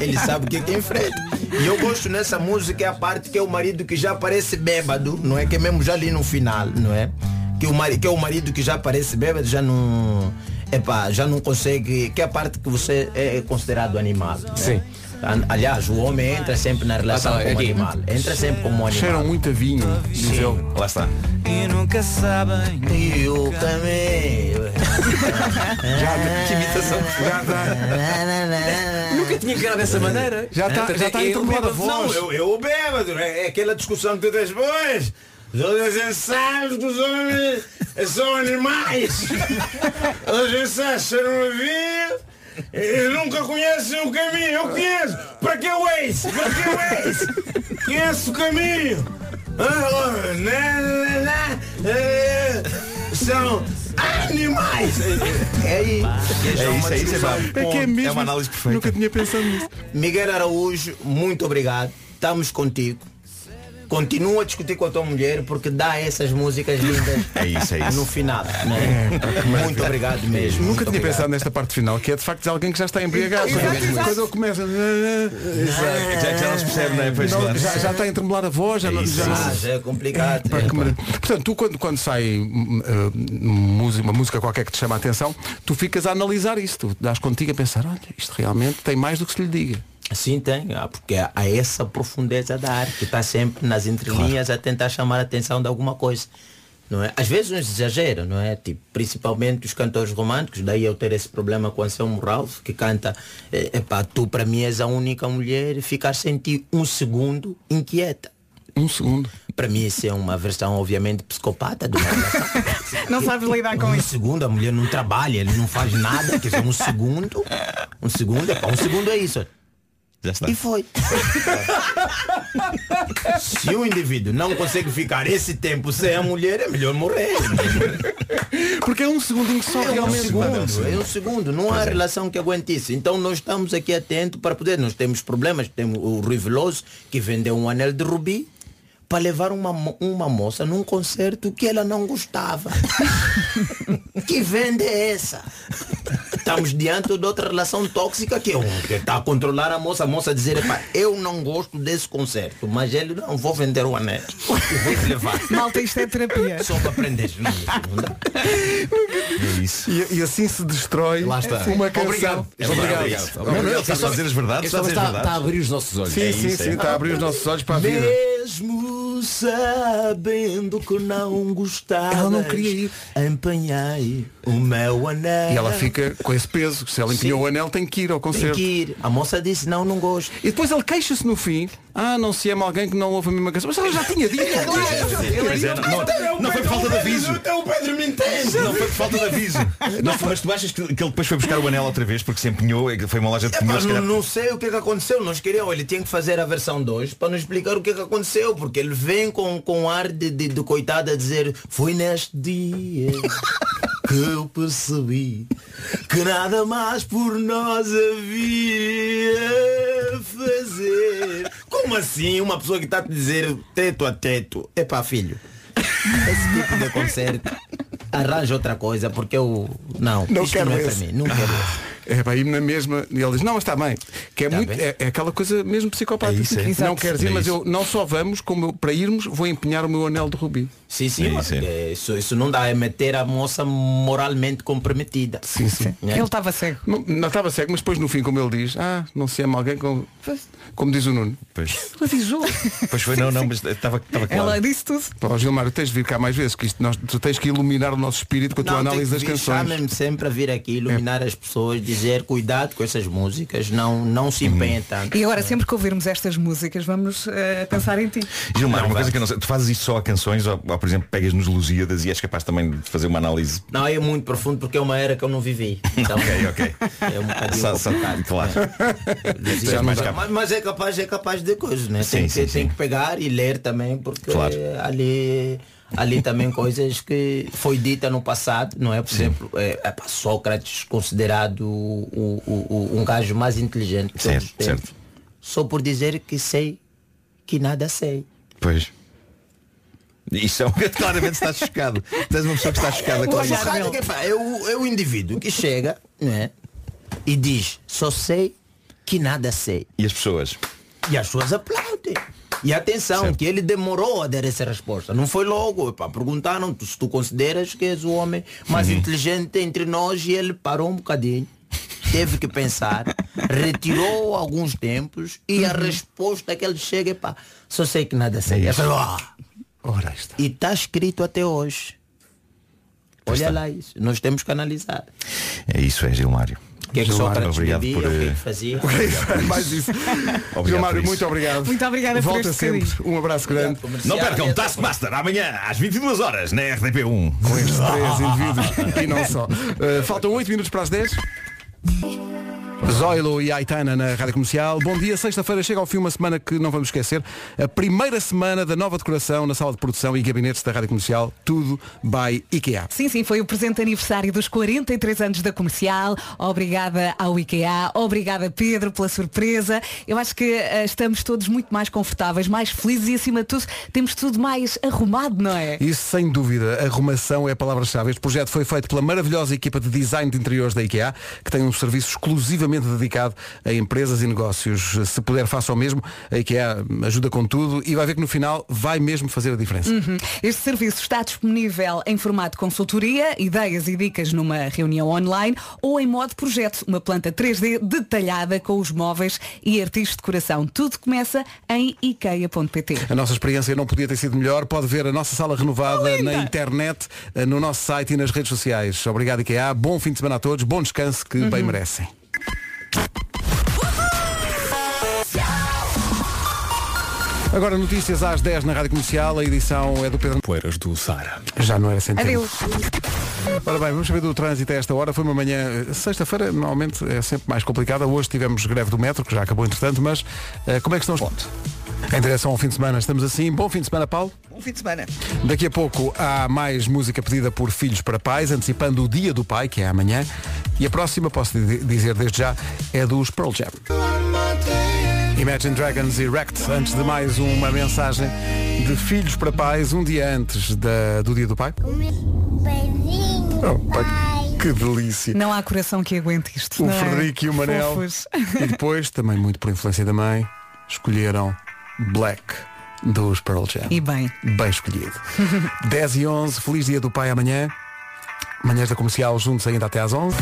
Ele sabe o que é que enfrenta. E eu gosto nessa música é a parte que é o marido que já parece bêbado, não é? Que é mesmo já ali no final, não é? Que, o marido, que é o marido que já parece bêbado, já não. Epá, já não consegue. Que é a parte que você é considerado animal. não é? Sim. Aliás, o homem entra sempre na relação Ah, tá, como aqui. animal. Entra sempre como animal. Cheiram muito a vinho, diz ele. Lá está. E nunca sabem. E o caminho. Já, que imitação. Nunca tinha encarado dessa maneira. Já está já tá é- é entromulada a voz. Não, eu, eu o bêbado, é, é aquela discussão que tu tens depois. Toda a gente sabe que os homens são animais. Toda a gente sabe, cheiram a vinho. E nunca conhecem o caminho. Eu conheço. Para que o ex? Para que o ex? Conheço o caminho. Ah, na, na, na, eh, são animais. É aí. É isso, é isso, é pá. É que é mesmo. É uma análise perfeita. Nunca tinha pensado nisso. Miguel Araújo, muito obrigado. Estamos contigo. Continua a discutir com a tua mulher porque dá essas músicas lindas É isso, é isso. no final. né? Muito obrigado mesmo. Nunca tinha obrigado. pensado nesta parte final, que é de facto de alguém que já está embriagado. Quando- ele começa. Já, já não se percebe, não é? Pois, Não, já, já está a tremular a voz, já É não. isso, já é não- Ah, já é complicado. Pá, que. Portanto, tu quando, quando sai música, uma música qualquer que te chama a atenção, tu ficas a analisar isso, tu dás contigo a pensar, olha, isto realmente tem mais do que se lhe diga. Sim, tem, ah, porque há essa profundeza da arte que está sempre nas entrelinhas a tentar chamar a atenção de alguma coisa. Não é? Às vezes uns exageram, não é? Tipo, principalmente os cantores românticos, daí eu ter esse problema com Anselmo Ralph, que canta, é, epá, tu para mim és a única mulher, ficar sem ti um segundo inquieta. Um segundo. Para mim isso é uma versão obviamente psicopata relação. Não sabes lidar com um isso. segundo, a mulher não trabalha, ele não faz nada, quer dizer, um segundo, um segundo, epá, um segundo é isso. Já está. E foi. Se o indivíduo não consegue ficar esse tempo sem a mulher, é melhor morrer. Porque é um segundinho só É um realmente. segundo, é um segundo, não há relação que aguente isso. Então nós estamos aqui atentos para poder, nós temos problemas, temos o Rui Veloso que vendeu um anel de rubi para levar uma, uma moça num concerto que ela não gostava. que venda é essa? Estamos diante de outra relação tóxica que é um que está a controlar a moça, a moça dizer, "Epá, eu não gosto desse concerto, mas ele não vou vender o anel. Eu vou te levar. Malta, isto é terapia. Só para aprender. Não, não dá. É isso. E, e assim se destrói Lá está. uma canção. Obrigado. É Obrigado. verdade, Obrigado. é. Não, não, está a dizer as verdades, ele está a só dizer as está, está a abrir os nossos olhos. Sim, É sim, isso, sim, é. está a abrir os nossos olhos para a vida. Mesmo sabendo que não gostava. Ela não queria ir. Empenhei o meu anel. E ela fica com esse peso, se ela empenhou o anel tem que ir ao Tem concerto. que ir. A moça disse, não, não gosto. E depois ele queixa-se no fim, ah, não se ama alguém que não ouve a mesma canção. Mas ela já tinha dito. Não, foi por falta de aviso. O Pedro me entende. Não foi por falta de aviso. Mas tu achas que, que ele depois foi buscar o anel outra vez porque se empenhou, que foi uma loja de pneus, não, sei o que, é que aconteceu. Nós queríamos, ele tinha que fazer a versão 2 para nos explicar o que, é que aconteceu. Porque ele vem com, com ar de, de, de coitado a dizer foi neste dia que eu percebi que nada mais por nós havia a fazer. Como assim? Uma pessoa que está a te dizer teto a teto. É para filho. Esse tipo de concerto. Arranja outra coisa porque eu. Não, Não isto quero não é para mim. Não quero esse. É para ir na mesma. E ele diz, não, mas está bem. Que é, Está muito, bem. é, é aquela coisa mesmo psicopata. É isso, é. Não queres ir, É mas eu não só vamos, como eu, para irmos, vou empenhar o meu anel de rubi. Sim, sim, É mas isso, é. é, isso, isso não dá, é meter a moça moralmente comprometida. Sim, sim. Né? Ele estava cego. Não, não estava cego, mas depois no fim, como ele diz, ah, não se ama alguém com. Como diz o Nuno. Pois, avisou. pois foi, não, não, mas estava estava claro. Ela disse tudo. Pá, Gilmar, tens de vir cá mais vezes, que isto, nós, tu tens que iluminar o nosso espírito com a tua Não, análise das canções. Chamem-me sempre a vir aqui, iluminar as pessoas, dizer cuidado com essas músicas, não, não se Uhum. empenhem tanto. E agora, sempre que ouvirmos estas músicas, vamos eh, pensar em ti. Gilmar, uma coisa que eu não sei, tu fazes isto só a canções ou, ou, por exemplo pegas nos Lusíadas e és capaz também de fazer uma análise. Não, é muito profundo porque é uma era que eu não vivi. Então, Ok, ok. É um bocadinho Só- só- claro. Mas, mais mas- capa. mas é capaz, é capaz de coisas, né? Sim, tem, sim, que, tem sim. que pegar e ler também, porque Claro. ali, ali também coisas que foi dita no passado, não é? Por exemplo, é, é Sócrates considerado o, o- o- um gajo mais inteligente que Certo, todos os tempos. certo. Só por dizer que sei que nada sei. Pois. Isso é um claramente está chocado. Tens uma pessoa que está chocada com isso. pá, é, o, é o indivíduo que chega né, e diz, só sei que nada sei. E as pessoas? E as pessoas aplaudem. E atenção, que ele demorou a dar essa resposta. Não foi logo. Pá, perguntaram se tu consideras que és o homem mais Uhum. inteligente entre nós e ele parou um bocadinho. Teve que pensar, retirou alguns tempos e a resposta que ele chega é pá, só sei que nada sei. Eu falei, "Ah." Ora está. E está escrito até hoje. Olha lá isso. Nós temos que analisar. É isso, é Gilmário. O que é que Sócrates Obrigado bebia, por, o que é eh, que fazia. Mais isso. Gilmário, por muito obrigado. Muito obrigada por Volta este sempre. Um abraço grande. Não percam Taskmaster amanhã às 22 horas na RTP1. Com estes três indivíduos e não só. Uh, faltam 8 minutos para as 10. Zoilo e Aitana na Rádio Comercial. Bom dia, sexta-feira chega ao fim uma semana que não vamos esquecer. A primeira semana da nova decoração na sala de produção e gabinetes da Rádio Comercial. Tudo by IKEA. Sim, sim, foi o presente aniversário dos 43 anos da comercial. Obrigada ao IKEA, obrigada Pedro pela surpresa. Eu acho que eh, estamos todos muito mais confortáveis, mais felizes e acima de tudo temos tudo mais arrumado, não é? Isso sem dúvida, arrumação é a palavra-chave. Este projeto foi feito pela maravilhosa equipa de design de interiores da IKEA, que tem um serviço exclusivamente dedicado a empresas e negócios. Se puder, faça o mesmo. A IKEA ajuda com tudo e vai ver que no final vai mesmo fazer a diferença. Uhum. Este serviço está disponível em formato consultoria, ideias e dicas numa reunião online ou em modo projeto, uma planta 3D detalhada com os móveis e artigos de decoração. Tudo começa em ikea.pt. A nossa experiência não podia ter sido melhor. Pode ver a nossa sala renovada na internet, eh, no nosso site e nas redes sociais. Obrigado, IKEA. Bom fim de semana a todos. Bom descanso que bem merecem. Agora notícias às 10 na Rádio Comercial. A edição é do Pedro Poeiras do Sara. Já não era sem. Adeus. Ora bem, vamos saber do trânsito a esta hora. Foi uma manhã, eh, sexta-feira, normalmente é sempre mais complicada. Hoje tivemos greve do metro, que já acabou entretanto, mas eh, como é que estão os pontos? Em direção ao fim de semana, estamos assim. Bom fim de semana, Paulo. Bom fim de semana. Daqui a pouco há mais música pedida por filhos para pais, antecipando o Dia do Pai, que é amanhã. E a próxima, posso di- dizer desde já, é dos Pearl Jam. Imagine Dragons e Wrecked, antes de mais uma mensagem de filhos para pais, um dia antes da- do Dia do Pai. Oh, pai, que delícia. Não há coração que aguente isto. O não é? Frederico e o Manel. Fofos. E depois, também muito por influência da mãe, escolheram Black dos Pearl Jam. E bem. Bem escolhido. 10 e 11, feliz dia do pai amanhã. Manhãs da comercial juntos ainda até às 11.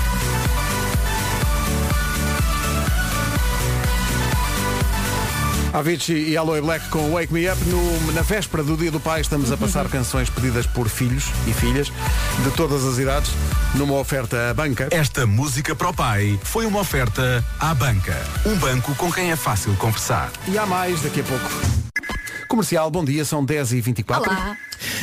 Avicii e Aloe Black com Wake Me Up. No- na véspera do Dia do Pai estamos a passar canções pedidas por filhos e filhas de todas as idades numa oferta à banca. Esta música para o pai foi uma oferta à banca. Um banco com quem é fácil conversar. E há mais daqui a pouco. Comercial, bom dia, são 10h24. Olá.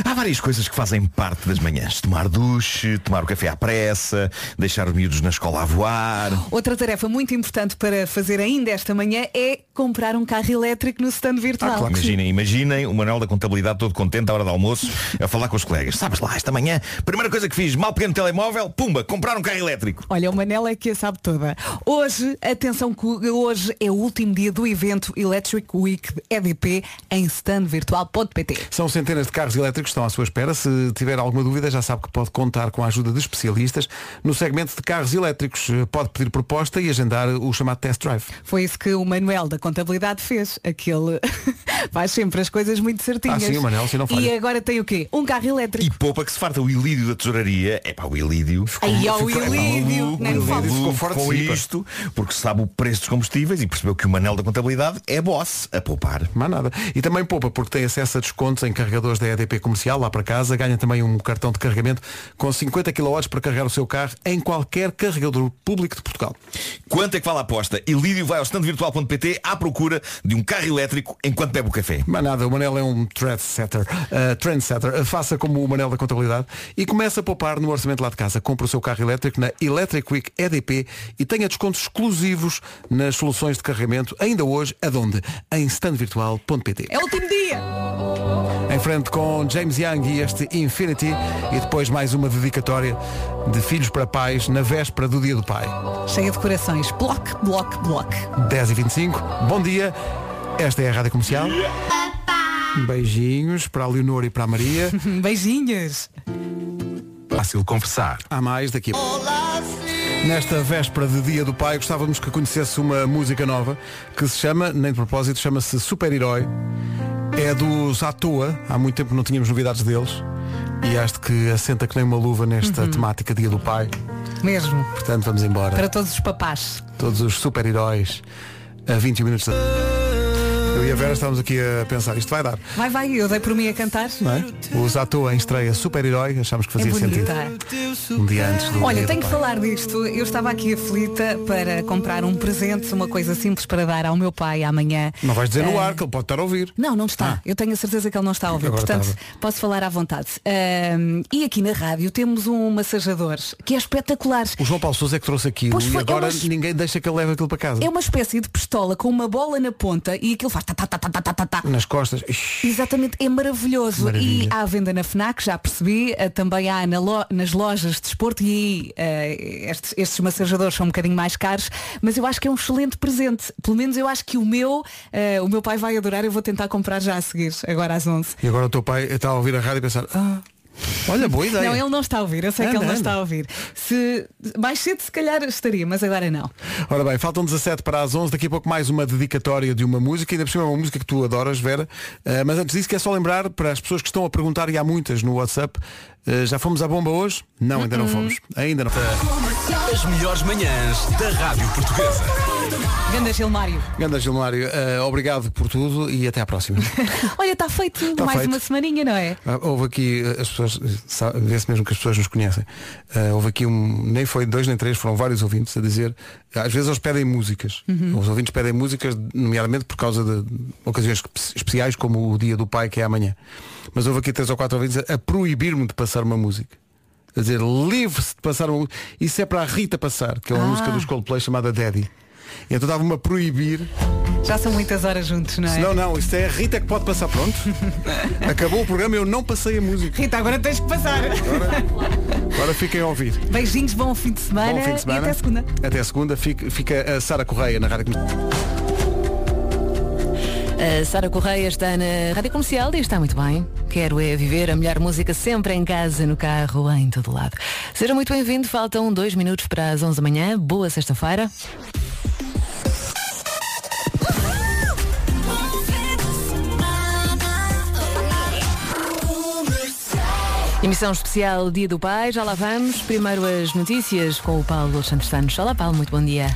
Há várias coisas que fazem parte das manhãs. Tomar duche, tomar o café à pressa, deixar os miúdos na escola a voar. Outra tarefa muito importante para fazer ainda esta manhã é comprar um carro elétrico no stand virtual. Imaginem, imaginem o Manuel da Contabilidade todo contente à hora do almoço a falar com os colegas. Sabes lá, esta manhã, primeira coisa que fiz, mal peguei no telemóvel, pumba, comprar um carro elétrico. Olha, o Manel é que a sabe toda. Hoje, atenção que hoje é o último dia do evento Electric Week EDP em standvirtual.pt. São centenas de carros elétricos que estão à sua espera. Se tiver alguma dúvida, já sabe que pode contar com a ajuda de especialistas no segmento de carros elétricos. Pode pedir proposta e agendar o chamado test drive. Foi isso que o Manuel da Contabilidade fez. Aquele faz sempre as coisas muito certinhas. Ah, sim, o Manel, sim, não falha. E agora tem o quê? Um carro elétrico. E poupa que se farta o ilídio da tesouraria. É pá, o ilídio. Aí, ó, o ficou Ilídio, maluco, nem Ficou fora de com isto, porque sabe o preço dos combustíveis e percebeu que o Manel da Contabilidade é boss a poupar. Mais nada. E também poupa, porque tem acesso a descontos em carregadores da EDP comercial lá para casa. Ganha também um cartão de carregamento com 50 kW para carregar o seu carro em qualquer carregador público de Portugal. Quanto é que vale a aposta? Ilídio vai ao standvirtual.pt à procura de um carro elétrico enquanto bebe o café. Mas nada, o Manel é um trendsetter. Uh, trendsetter. Uh, faça como o Manel da Contabilidade e comece a poupar no orçamento lá de casa. Compre o seu carro elétrico na Electric Week EDP e tenha descontos exclusivos nas soluções de carregamento ainda hoje, aonde? Em standvirtual.pt. É o último dia. Em frente com James Young e este Infinity e depois mais uma dedicatória de filhos para pais na véspera do Dia do Pai. Cheia de corações. Block, block, block. 10 e 25 Bom dia. Esta é a Rádio Comercial. Beijinhos para a Leonor e para a Maria. Beijinhos. Fácil conversar. Há mais daqui. Nesta véspera de Dia do Pai, gostávamos que conhecesse uma música nova que se chama, nem de propósito, chama-se Super-Herói. É dos à toa, há muito tempo não tínhamos novidades deles. E acho que assenta que nem uma luva nesta Uhum. temática Dia do Pai. Mesmo. Portanto, vamos embora. Para todos os papás. Todos os super-heróis a 21 minutos da... Eu e a Vera estávamos aqui a pensar, isto vai dar, Vai, vai, eu dei por mim a cantar. não é? Os à toa em estreia super-herói, achámos que fazia É sentido. Um dia antes do Olha, Dia tenho que falar disto. Eu estava aqui aflita para comprar um presente, uma coisa simples para dar ao meu pai amanhã. Não vais dizer no Ah, ar, que ele pode estar a ouvir. Não, não está. Eu tenho a certeza que ele não está a ouvir. Agora Portanto, estava. posso falar à vontade. E aqui na rádio temos um massajador que é espetacular. O João Paulo Sousa é que trouxe aquilo Pois e foi, é agora uma- ninguém deixa que ele leve aquilo para casa. É uma espécie de pistola com uma bola na ponta e aquilo faz tá, tá, tá, tá, tá, tá, tá, tá. Nas costas. Exatamente, é maravilhoso. Maravilha. E há venda na FNAC, já percebi, eh, também há na lo- nas lojas de desporto e aí eh, estes, estes massajadores são um bocadinho mais caros, mas eu acho que é um excelente presente. Pelo menos eu acho que o meu, eh, o meu pai vai adorar, eu vou tentar comprar já a seguir, agora às 11. E agora o teu pai está a ouvir a rádio e pensar, ah, olha, boa ideia. Não, ele não está a ouvir, eu sei que Anda, ele não anda. está a ouvir. Se mais cedo se calhar estaria, mas agora não. Ora bem, faltam 17 para as 11, daqui a pouco mais uma dedicatória de uma música, ainda por cima é uma música que tu adoras, Vera, Uh, mas antes disso quer só lembrar para as pessoas que estão a perguntar, e há muitas no WhatsApp, uh, já fomos à bomba hoje? Não, ainda não fomos. Ainda não fomos. As melhores manhãs da Rádio Portuguesa. Ganda Gilmário. Ganda Gilmário, uh, obrigado por tudo e até à próxima. Olha, está feito Está mais feito. uma semaninha, não é? Ah, Houve aqui, uh, as pessoas, vê-se mesmo que as pessoas nos conhecem. Uh, houve aqui um, nem foi dois nem três, foram vários ouvintes a dizer, às vezes eles pedem músicas. Uhum. Os ouvintes pedem músicas, nomeadamente por causa de ocasiões espe- especiais, como o dia do pai, que é amanhã. Mas houve aqui três ou quatro ouvintes a, a proibir-me de passar uma música. A dizer, livre-se de passar uma música. Isso é para a Rita passar, que é uma Ah. música dos Coldplay chamada Daddy. E então estava-me a proibir. Já são muitas horas juntos, não é? Não, não, isso é a Rita que pode passar, pronto. Acabou o programa e eu não passei a música. Rita, agora tens que passar. Agora fiquem a ouvir. Beijinhos, bom fim de semana, Bom fim de semana. e até segunda. Até segunda. Fica, fica a Sara Correia na rádio. A Sara Correia está na Rádio Comercial e está muito bem. Quero é viver a melhor música sempre em casa, no carro, em todo lado. Seja muito bem-vindo. Faltam dois minutos para as 11 da manhã. Boa sexta-feira. Emissão especial Dia do Pai, já lá vamos. Primeiro as notícias com o Paulo Santos Santos. Olá Paulo, muito bom dia.